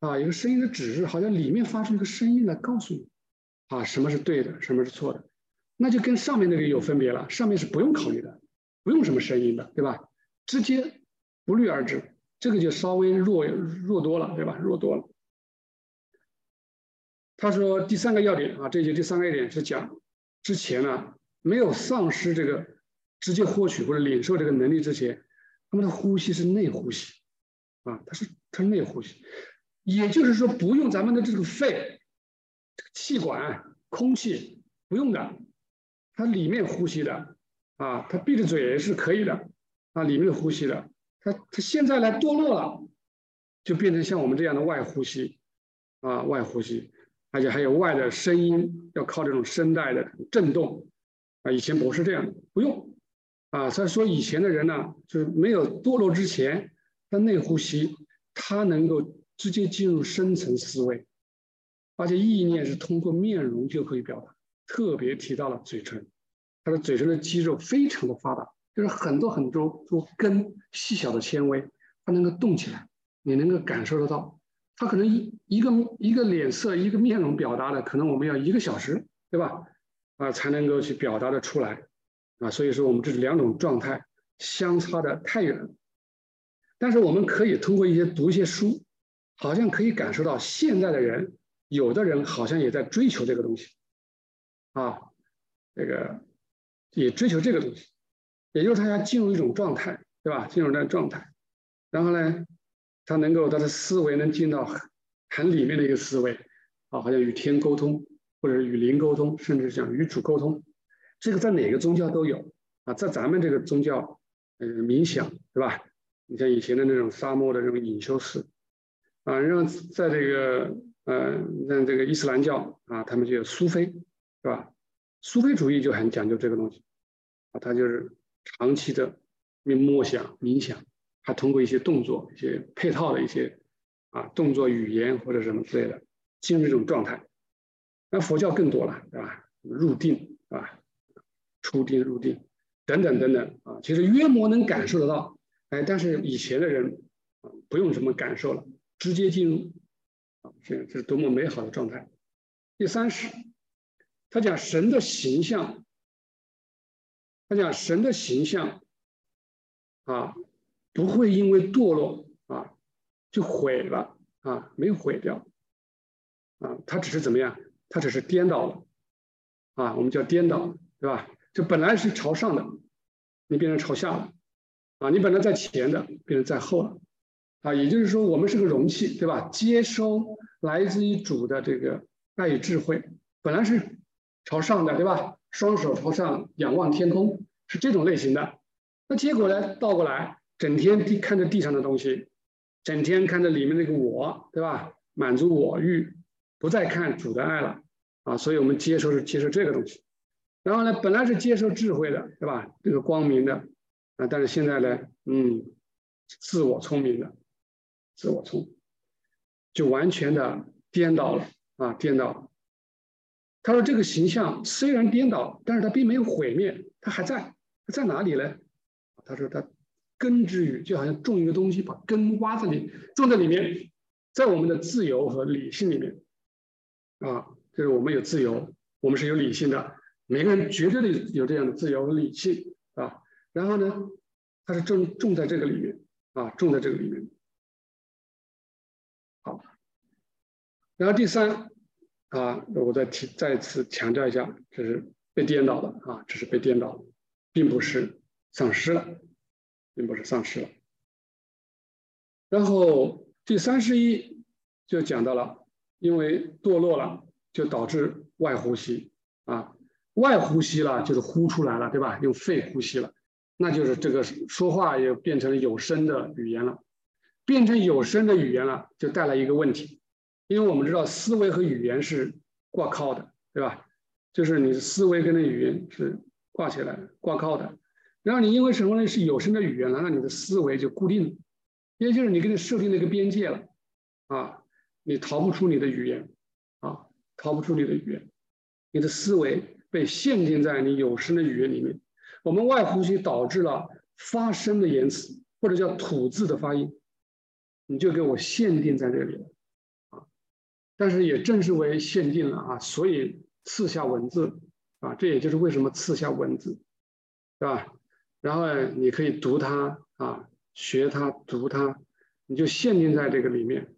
啊，有个声音的指示，好像里面发出一个声音来告诉你，啊，什么是对的，什么是错的，那就跟上面那个有分别了。上面是不用考虑的，不用什么声音的，对吧？直接不虑而知，这个就稍微弱弱多了，对吧？弱多了。他说第三个要点啊，这就第三个要点是讲之前呢没有丧失这个直接获取或者领受这个能力之前，他们的呼吸是内呼吸，啊，它是它是内呼吸。也就是说，不用咱们的这个肺、气管、空气，不用的，它里面呼吸的，啊，它闭着嘴是可以的，啊，里面呼吸的，他他现在来堕落了，就变成像我们这样的外呼吸，啊，外呼吸，而且还有外的声音，要靠这种声带的震动，啊，以前不是这样，不用，啊，所以说以前的人呢，就是没有堕落之前，他内呼吸，他能够。直接进入深层思维，而且意念是通过面容就可以表达。特别提到了嘴唇，他的嘴唇的肌肉非常的发达，就是很多很多多根细小的纤维，它能够动起来，你能够感受得到。它可能一一个一个脸色一个面容表达的，可能我们要一个小时，对吧？啊，才能够去表达的出来。啊，所以说我们这两种状态相差的太远。但是我们可以通过一些读一些书。好像可以感受到现在的人，有的人好像也在追求这个东西，啊，这个也追求这个东西，也就是他要进入一种状态，对吧？进入那状态，然后呢，他能够他的思维能进到很里面的一个思维，啊，好像与天沟通，或者是与灵沟通，甚至讲与主沟通，这个在哪个宗教都有，啊，在咱们这个宗教，呃，冥想，对吧？你像以前的那种沙漠的这种隐修寺。啊，让在这个呃，像这个伊斯兰教啊，他们就有苏菲，是吧？苏菲主义就很讲究这个东西，啊，他就是长期的默想、冥想，还通过一些动作、一些配套的一些啊动作、语言或者什么之类的进入这种状态。那佛教更多了，对吧？入定，是吧？出定、入定等等等等啊，其实约莫能感受得到，哎，但是以前的人啊不用什么感受了，直接进入啊，这是多么美好的状态。第三是。他讲神的形象，他讲神的形象啊，不会因为堕落啊就毁了啊，没有毁掉啊，他只是怎么样？他只是颠倒了啊，我们叫颠倒，对吧？就本来是朝上的，你变成朝下了啊，你本来在前的，变成在后了啊，也就是说，我们是个容器，对吧？接收来自于主的这个爱与智慧，本来是。朝上的对吧？双手朝上仰望天空是这种类型的。那结果呢？倒过来，整天地看着地上的东西，整天看着里面那个我，对吧？满足我欲，不再看主的爱了啊！所以我们接受是接受这个东西。然后呢，本来是接受智慧的，对吧？这个光明的啊，但是现在呢，嗯，自我聪明的，自我聪，就完全的颠倒了啊，颠倒。了。他说：“这个形象虽然颠倒，但是它并没有毁灭，它还在。它在哪里呢？他说：它根之于，就好像种一个东西，把根挖在里，种在里面，在我们的自由和理性里面。啊，就是我们有自由，我们是有理性的，每个人绝对的有这样的自由和理性啊。然后呢，它是种种在这个里面啊，种在这个里面。好，然后第三。”啊，我再提再次强调一下，这是被颠倒的啊，这是被颠倒，并不是丧失了，并不是丧失了。然后第三十一就讲到了，因为堕落了，就导致外呼吸啊，外呼吸了就是呼出来了，对吧？用肺呼吸了，那就是这个说话也变成有声的语言了，变成有声的语言了，就带来一个问题。因为我们知道思维和语言是挂靠的，对吧？就是你的思维跟那语言是挂起来、挂靠的。然后你因为什么呢？是有声的语言了，那你的思维就固定，也就是你给你设定了一个边界了，啊，你逃不出你的语言，啊，逃不出你的语言，你的思维被限定在你有声的语言里面。我们外呼吸导致了发声的言辞，或者叫吐字的发音，你就给我限定在这里了。但是也正是为限定了啊，所以赐下文字啊，这也就是为什么赐下文字，是吧？然后你可以读它啊，学它，读它，你就限定在这个里面。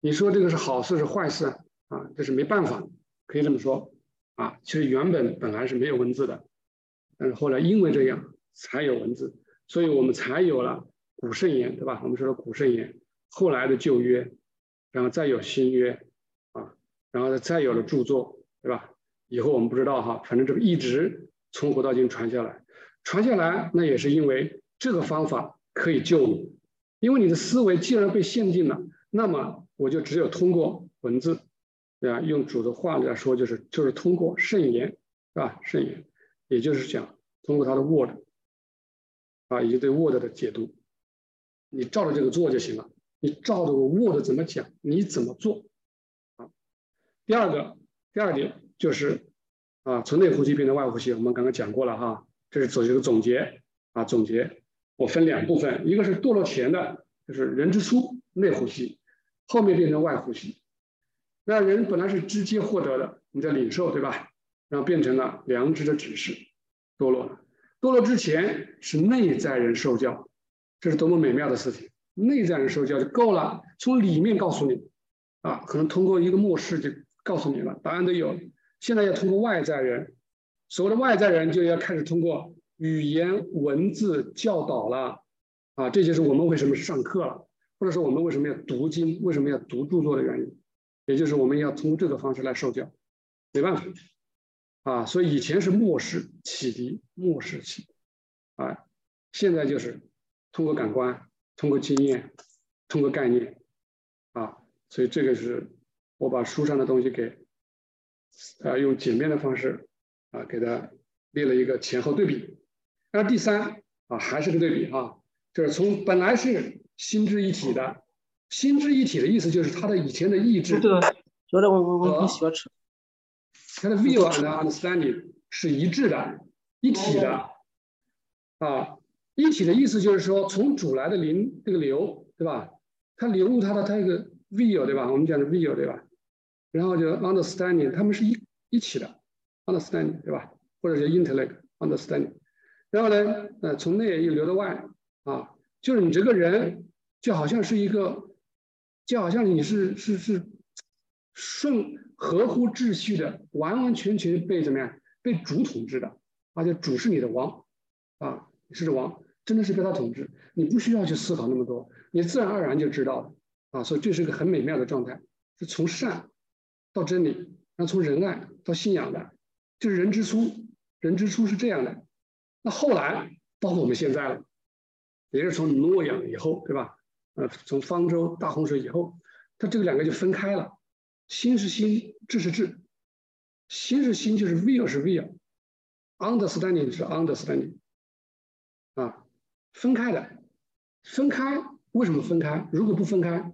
你说这个是好事是坏事啊？这是没办法，可以这么说啊。其实原本本来是没有文字的，但是后来因为这样才有文字，所以我们才有了古圣言，对吧？我们说的古圣言，后来的旧约，然后再有新约。然后再有了著作，对吧？以后我们不知道哈，反正这个一直从古到今传下来，传下来那也是因为这个方法可以救你，因为你的思维既然被限定了，那么我就只有通过文字，对吧？用主的话来说，就是就是通过圣言，是吧？圣言，也就是讲通过他的 Word，啊，以及对 Word 的解读，你照着这个做就行了。你照着我 Word 怎么讲，你怎么做？第二个，第二点就是啊，从内呼吸变成外呼吸，我们刚刚讲过了哈，这是做一个总结啊，总结我分两部分，一个是堕落前的，就是人之初内呼吸，后面变成外呼吸。那人本来是直接获得的，你在领受对吧？然后变成了良知的指示，堕落。堕落之前是内在人受教，这是多么美妙的事情！内在人受教就够了，从里面告诉你啊，可能通过一个末世就。告诉你了，答案都有。现在要通过外在人，所谓的外在人就要开始通过语言文字教导了啊！这就是我们为什么上课了，或者说我们为什么要读经、为什么要读著作的原因，也就是我们要通过这个方式来受教。没办法啊，所以以前是漠视启迪，漠视启啊，现在就是通过感官、通过经验、通过概念啊，所以这个是。我把书上的东西给，呃，用简便的方式啊，给它列了一个前后对比。那第三啊，还是个对比啊，就是从本来是心智一体的，心智一体的意思就是他的以前的意志，这个，觉得我我我你喜欢吃，他的 view and understanding 是一致的，一体的，啊，一体的意思就是说从主来的灵这个流，对吧？它流入它的它一个 view，对吧？我们讲的 view，对吧？然后就 understanding，他们是一一起的，understanding，对吧？或者是 intellect understanding。然后呢，呃，从内又流到外，啊，就是你这个人就好像是一个，就好像你是是是顺合乎秩序的，完完全全被怎么样被主统治的，而且主是你的王，啊，是王，真的是被他统治，你不需要去思考那么多，你自然而然就知道了，啊，所以这是个很美妙的状态，是从善到真理，然后从仁爱到信仰的，就是人之初，人之初是这样的。那后来，包括我们现在了，也是从诺亚以后，对吧？呃，从方舟、大洪水以后，它这个两个就分开了。心是心，智是智。心是心，就是 will 是 will，understanding 是 understanding，啊，分开的。分开为什么分开？如果不分开，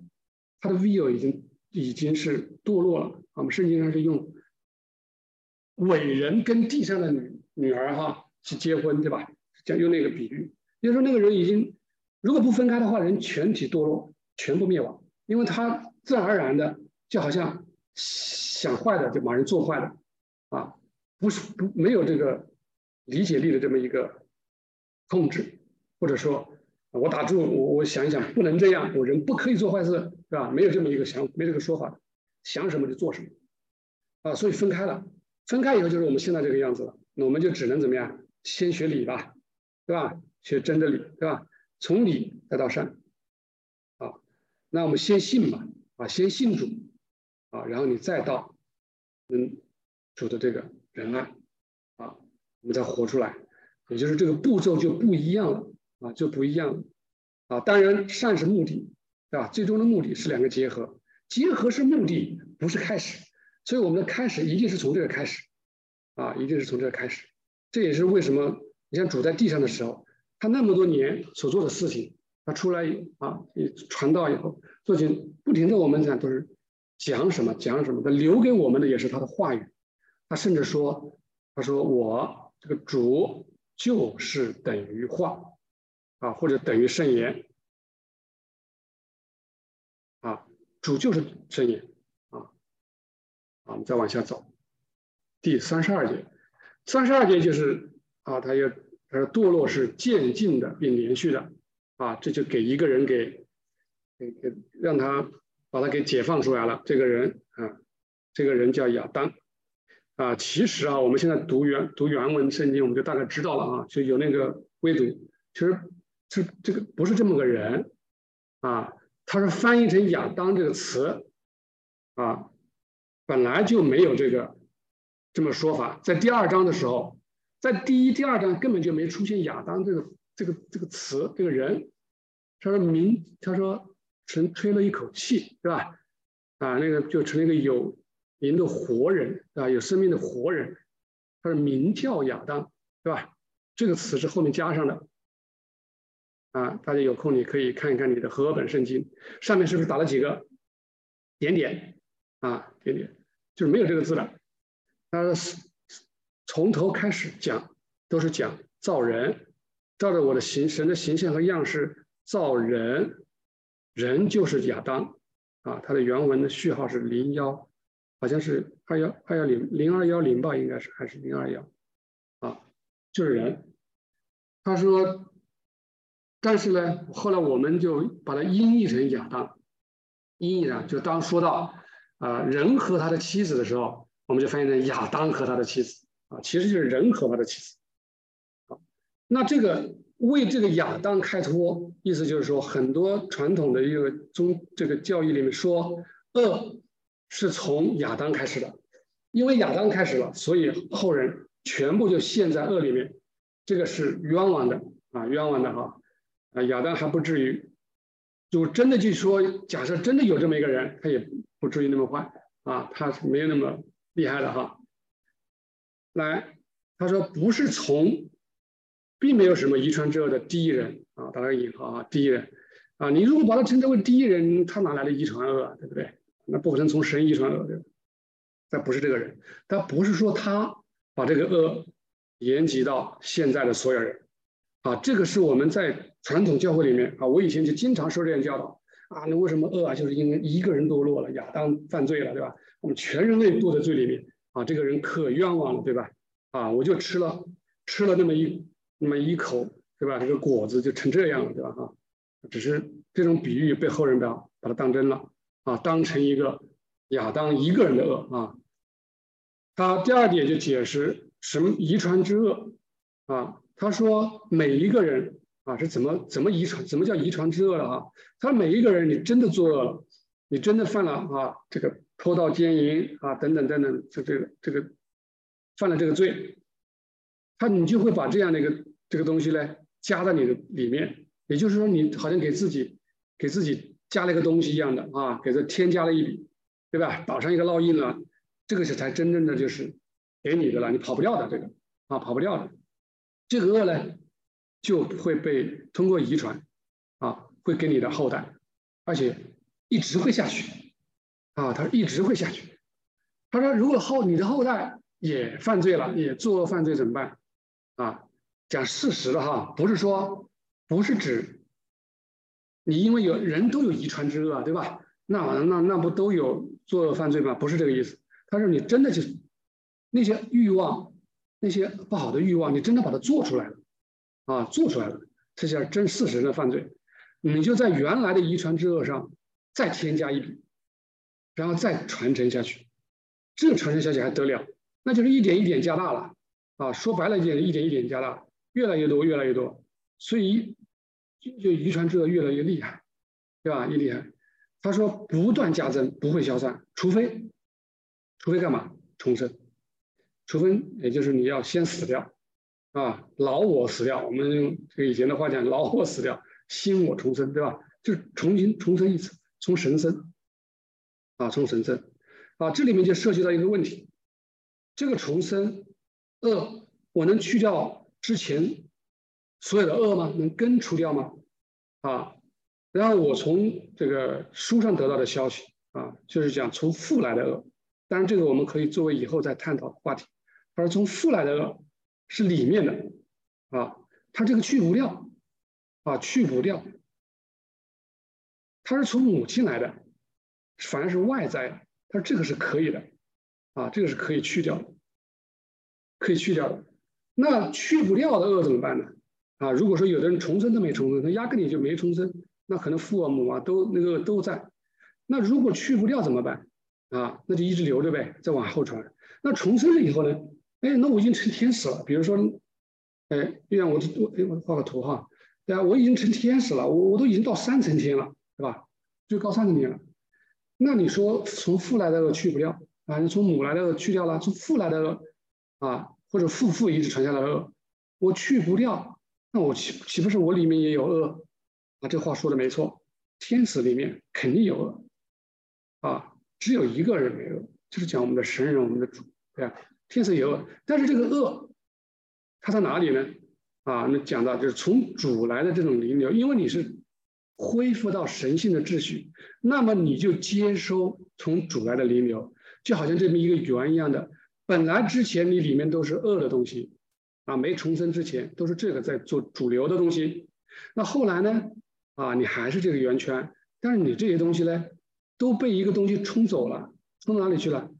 它的 will 已经已经是堕落了。我们圣经上是用伟人跟地上的女女儿哈。去结婚，对吧？讲用那个比喻，就是说那个人已经，如果不分开的话，人全体堕落，全部灭亡，因为他自然而然的，就好像想坏的就把人做坏了，啊，不是不没有这个理解力的这么一个控制，或者说，我打住，我我想一想，不能这样，我人不可以做坏事，对吧？没有这么一个想法，没这个说法，想什么就做什么，啊，所以分开了，分开以后就是我们现在这个样子了，那我们就只能怎么样？先学理吧，对吧？学真的理，对吧？从理再到善，啊，那我们先信吧，啊，先信主，啊，然后你再到嗯主的这个仁爱，啊，我们再活出来，也就是这个步骤就不一样了，啊，就不一样了，啊，当然善是目的，对吧？最终的目的是两个结合，结合是目的，不是开始，所以我们的开始一定是从这个开始，啊，一定是从这个开始。这也是为什么你像主在地上的时候，他那么多年所做的事情，他出来啊，传道以后，做情不停的我们讲都是讲什么讲什么，他留给我们的也是他的话语。他甚至说，他说我这个主就是等于话啊，或者等于圣言主就是圣言啊。我们再往下走，第三十二节。三十二节就是啊，他要他说堕落是渐进的并连续的啊，这就给一个人给给给让他把他给解放出来了。这个人啊，这个人叫亚当啊。其实啊，我们现在读原读原文圣经，我们就大概知道了啊，就有那个微读。其实这这个不是这么个人啊，他是翻译成亚当这个词啊，本来就没有这个。这么说法，在第二章的时候，在第一、第二章根本就没出现亚当这个这个这个词，这个人。他说明，他说神吹了一口气，对吧？啊，那个就成了一个有灵的活人，啊，有生命的活人。他说名叫亚当，对吧？这个词是后面加上的。啊，大家有空你可以看一看你的和合本圣经，上面是不是打了几个点点？啊，点点，就是没有这个字的。他是从头开始讲，都是讲造人，照着我的形神的形象和样式造人，人就是亚当啊。他的原文的序号是零幺，好像是二幺二幺零零二幺零吧，应该是还是零二幺啊，就是人。他说，但是呢，后来我们就把它音译成亚当，音译上就当说到啊人和他的妻子的时候。我们就翻译成亚当和他的妻子啊，其实就是人和他的妻子。好，那这个为这个亚当开脱，意思就是说，很多传统的一个宗这个教义里面说，恶是从亚当开始的，因为亚当开始了，所以后人全部就陷在恶里面，这个是冤枉的啊，冤枉的哈啊，亚当还不至于，就真的就说，假设真的有这么一个人，他也不至于那么坏啊，他是没有那么。厉害的哈！来，他说不是从，并没有什么遗传之恶的第一人啊，打个引号啊，第一人啊，你如果把他称之为第一人，他哪来的遗传恶，对不对？那不可能从神遗传恶，对？他不是这个人，他不是说他把这个恶延及到现在的所有人啊，这个是我们在传统教会里面啊，我以前就经常受这样教导啊，那为什么恶啊？就是因为一个人堕落了，亚当犯罪了，对吧？我们全人类堕在罪里面啊，这个人可冤枉了，对吧？啊，我就吃了吃了那么一那么一口，对吧？这个果子就成这样了，对吧？哈，只是这种比喻被后人把把它当真了啊，当成一个亚当一个人的恶啊。他第二点就解释什么遗传之恶啊，他说每一个人啊是怎么怎么遗传，怎么叫遗传之恶的啊？他每一个人你真的作恶了，你真的犯了啊这个偷盗奸淫啊等等等等，就这个这个。犯了这个罪，他你就会把这样的一个这个东西呢加在你的里面，也就是说你好像给自己给自己加了一个东西一样的啊，给这添加了一笔，对吧？打上一个烙印了，这个是才真正的就是给你的了，你跑不掉的这个啊，跑不掉的。这个恶呢就会被通过遗传啊，会给你的后代，而且一直会下去啊，他一直会下去。他说，如果后你的后代。也犯罪了，也作恶犯罪怎么办？啊，讲事实的哈，不是说，不是指你因为有人都有遗传之恶，对吧？那那那不都有作恶犯罪吗？不是这个意思。他说你真的就那些欲望，那些不好的欲望，你真的把它做出来了，啊，做出来了，这叫真事实的犯罪。你就在原来的遗传之恶上再添加一笔，然后再传承下去，这个传承下去还得了？那就是一点一点加大了，啊，说白了一点一点一点加大，越来越多，越来越多，所以就遗传之恶越来越厉害，对吧？越厉害。他说不断加增，不会消散，除非，除非干嘛？重生，除非也就是你要先死掉，啊，老我死掉，我们用这个以前的话讲，老我死掉，新我重生，对吧？就重新重生一次，从神生，啊，从神生，啊，这里面就涉及到一个问题。这个重生恶，我能去掉之前所有的恶吗？能根除掉吗？啊，然后我从这个书上得到的消息啊，就是讲从父来的恶，当然这个我们可以作为以后再探讨的话题。而从父来的恶是里面的啊，它这个去不掉啊，去不掉，它是从母亲来的，反而是外在的，他这个是可以的。啊，这个是可以去掉的，可以去掉的。那去不掉的恶怎么办呢？啊，如果说有的人重生都没重生，他压根也就没重生，那可能父啊母啊都那个都在。那如果去不掉怎么办？啊，那就一直留着呗，再往后传。那重生了以后呢？哎，那我已经成天使了。比如说，哎，就像我我我画个图哈，对啊，我已经成天使了，我我都已经到三层天了，对吧？最高三层天了。那你说从父来的恶去不掉？啊，你从母来的恶去掉了，从父来的恶啊，或者父父一直传下来的恶，我去不掉，那我岂岂不是我里面也有恶？啊，这话说的没错，天使里面肯定有恶，啊，只有一个人没有，就是讲我们的神人，我们的主，对吧？天使有恶，但是这个恶，它在哪里呢？啊，那讲到就是从主来的这种灵流，因为你是恢复到神性的秩序，那么你就接收从主来的灵流。就好像这么一个圆一样的，本来之前你里面都是恶的东西，啊，没重生之前都是这个在做主流的东西，那后来呢，啊，你还是这个圆圈，但是你这些东西呢，都被一个东西冲走了，冲到哪里去了？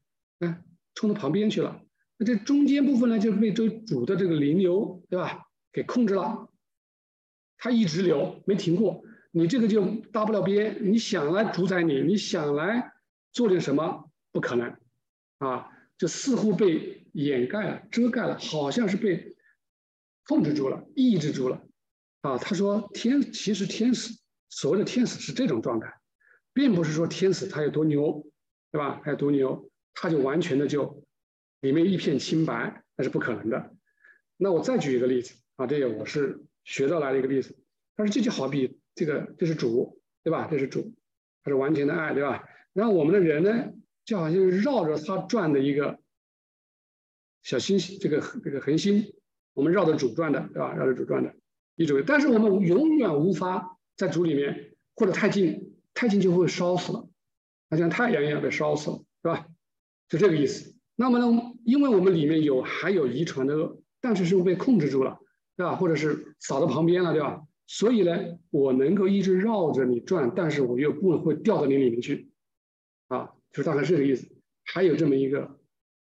哎，冲到旁边去了。那这中间部分呢，就是被这主的这个灵流，对吧？给控制了，它一直流，没停过。你这个就搭不了边，你想来主宰你，你想来做点什么？不可能，啊，就似乎被掩盖了、遮盖了，好像是被控制住了、抑制住了，啊，他说天其实天使所谓的天使是这种状态，并不是说天使他有多牛，对吧？他有多牛，他就完全的就里面一片清白，那是不可能的。那我再举一个例子啊，这个我是学到来的一个例子，他说这就好比这个这是主，对吧？这是主，他是完全的爱，对吧？然后我们的人呢？就好像绕着它转的一个小星星，这个这个恒星，我们绕着主转的，对吧？绕着主转的一种，但是我们永远无法在主里面或者太近，太近就会烧死了，它像太阳一样被烧死了，是吧？就这个意思。那么呢，因为我们里面有还有遗传的恶，但是是被控制住了，对吧？或者是扫到旁边了，对吧？所以呢，我能够一直绕着你转，但是我又不会掉到你里面去，啊，就是大概是这个意思。还有这么一个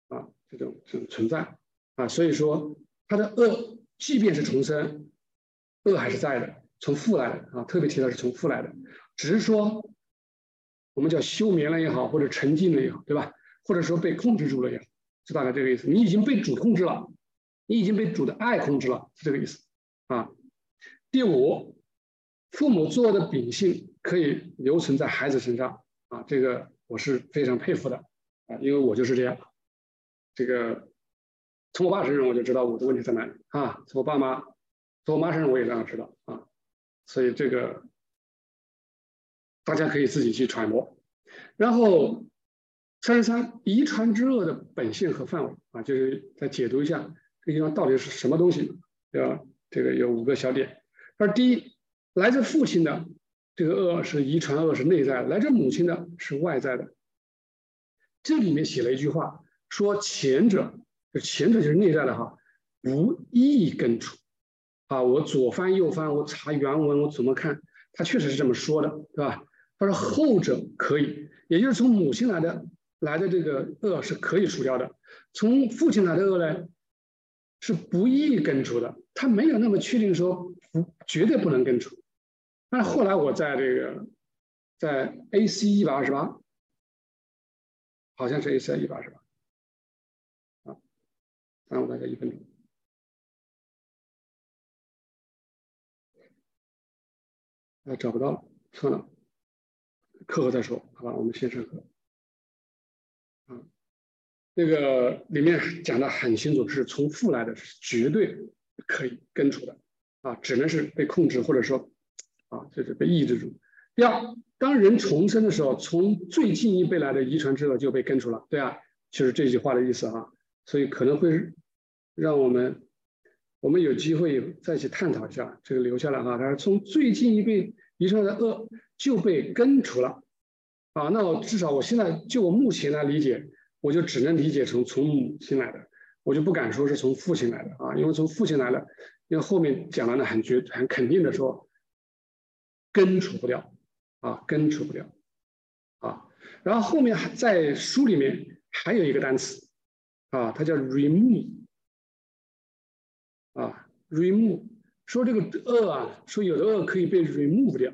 啊，这种这种存在啊，所以说它的恶，即便是重生，恶还是在的，从父来的啊，特别提到是从父来的，只是说我们叫休眠了也好，或者沉浸了也好，对吧？或者说被控制住了也好，是大概这个意思。你已经被主控制了，你已经被主的爱控制了，是这个意思啊。第五，父母做的秉性可以留存在孩子身上啊，这个我是非常佩服的啊，因为我就是这样。这个从我爸身上我就知道我的问题在哪里啊，从我爸妈、从我妈身上我也这样知道啊，所以这个大家可以自己去揣摩。然后三十三，遗传之恶的本性和范围啊，就是再解读一下这地方到底是什么东西，对吧？这个有五个小点。而第一，来自父亲的这个恶是遗传恶，是内在的；来自母亲的是外在的。这里面写了一句话，说前者，就前者就是内在的哈，无意根除。啊，我左翻右翻，我查原文，我怎么看？他确实是这么说的，对吧？他说后者可以，也就是从母亲来的来的这个恶是可以除掉的，从父亲来的恶呢？是不易根除的，他没有那么确定说不绝对不能根除。但后来我在这个在 AC 一百二十八，好像是 AC 一百二十八，啊，耽误大家一分钟，啊，找不到了，算了，课后再说，好吧，我们先上课。这个里面讲的很清楚，是从父来的，是绝对可以根除的，啊，只能是被控制或者说，啊，就是被抑制住。第二，当人重生的时候，从最近一辈来的遗传之恶就被根除了，对啊，就是这句话的意思哈。所以可能会让我们，我们有机会再去探讨一下，这个留下来哈。他说从最近一辈遗传的恶就被根除了，啊，那我至少我现在就我目前来理解。我就只能理解成从母亲来的，我就不敢说是从父亲来的啊，因为从父亲来的，因为后面讲了呢，很绝很肯定的说，根除不掉啊，根除不掉啊，然后后面还在书里面还有一个单词啊，它叫 remove 啊，remove 说这个恶啊，说有的恶可以被 remove 掉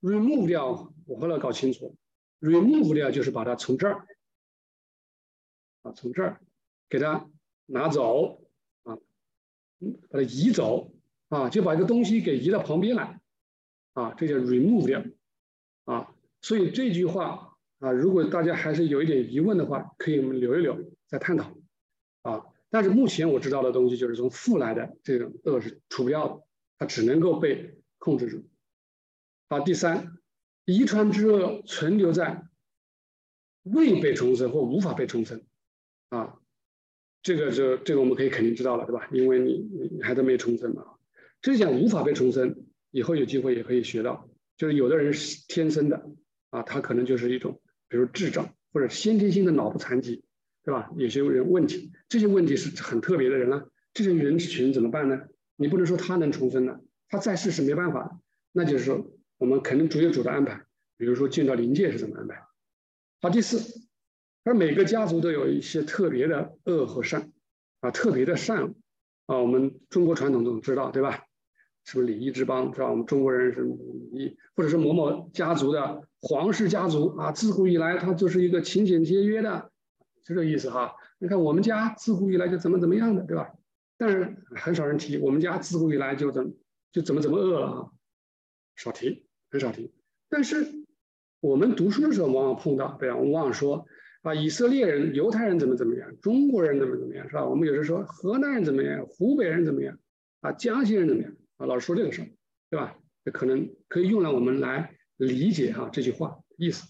，remove 掉，我后来搞清楚，remove 掉就是把它从这儿。啊，从这儿给它拿走啊，把它移走啊，就把一个东西给移到旁边来啊，这叫 remove 掉啊。所以这句话啊，如果大家还是有一点疑问的话，可以我们留一留再探讨啊。但是目前我知道的东西就是从父来的这种恶是除不掉的，它只能够被控制住。啊，第三，遗传之恶存留在未被重生或无法被重生。啊，这个就这个我们可以肯定知道了，对吧？因为你你还在没重生嘛。这讲无法被重生，以后有机会也可以学到。就是有的人是天生的，啊，他可能就是一种，比如智障或者先天性的脑部残疾，对吧？有些人问题，这些问题是很特别的人了。这些人群怎么办呢？你不能说他能重生的，他在世是没办法的。那就是说，我们肯定主有主的安排。比如说进到灵界是怎么安排？好，第四。而每个家族都有一些特别的恶和善，啊，特别的善，啊，我们中国传统都知道，对吧？是不是礼仪之邦，是吧？我们中国人是礼，或者是某某家族的皇室家族啊，自古以来他就是一个勤俭节约的，是这意思哈。你看我们家自古以来就怎么怎么样的，对吧？但是很少人提我们家自古以来就怎就怎么怎么恶了啊，少提，很少提。但是我们读书的时候往往碰到，对吧？我们往往说。啊，以色列人、犹太人怎么怎么样？中国人怎么怎么样？是吧？我们有时说河南人怎么样？湖北人怎么样？啊，江西人怎么样？啊，老是说这个事儿，对吧？这可能可以用来我们来理解哈这句话意思。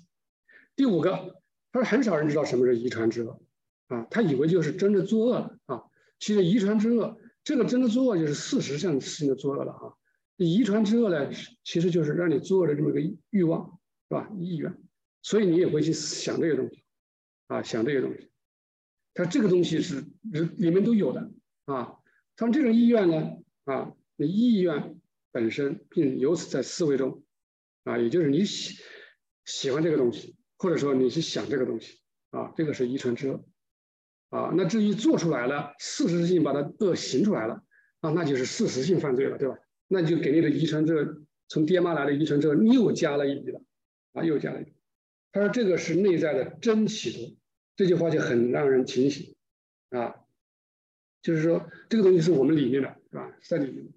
第五个，他说很少人知道什么是遗传之恶，啊，他以为就是真的作恶了啊。其实遗传之恶，这个真的作恶就是事实上事情的作恶了啊。遗传之恶呢，其实就是让你作恶的这么个欲望，是吧？意愿，所以你也会去想这些东西，啊，想这些东西。他这个东西是人里面都有的啊。他们这种意愿呢，啊，你意愿本身并由此在思维中，啊，也就是你喜喜欢这个东西，或者说你是想这个东西，啊，这个是遗传之恶，啊，那至于做出来了，事实性把它恶行出来了，啊，那就是事实性犯罪了，对吧？那就给你的遗传这个从爹妈来的遗传这个又加了一笔了，啊，又加了一笔。他说这个是内在的真企图，这句话就很让人警醒，啊。就是说，这个东西是我们里面的，是吧？在里面。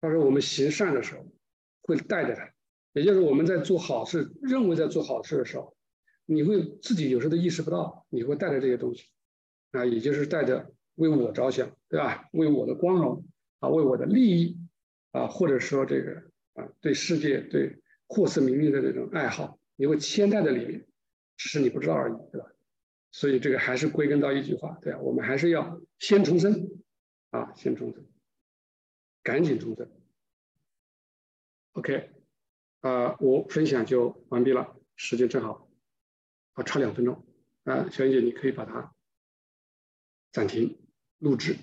他说，我们行善的时候会带着它，也就是我们在做好事，认为在做好事的时候，你会自己有时候都意识不到，你会带着这些东西，啊，也就是带着为我着想，对吧？为我的光荣啊，为我的利益啊，或者说这个啊，对世界、对获赐名利的这种爱好，你会牵带在里面，只是你不知道而已，对吧？所以这个还是归根到一句话，对啊，我们还是要先重生，啊，先重生，赶紧重生。OK，啊，我分享就完毕了，时间正好，啊，差两分钟，啊，小英姐你可以把它暂停录制。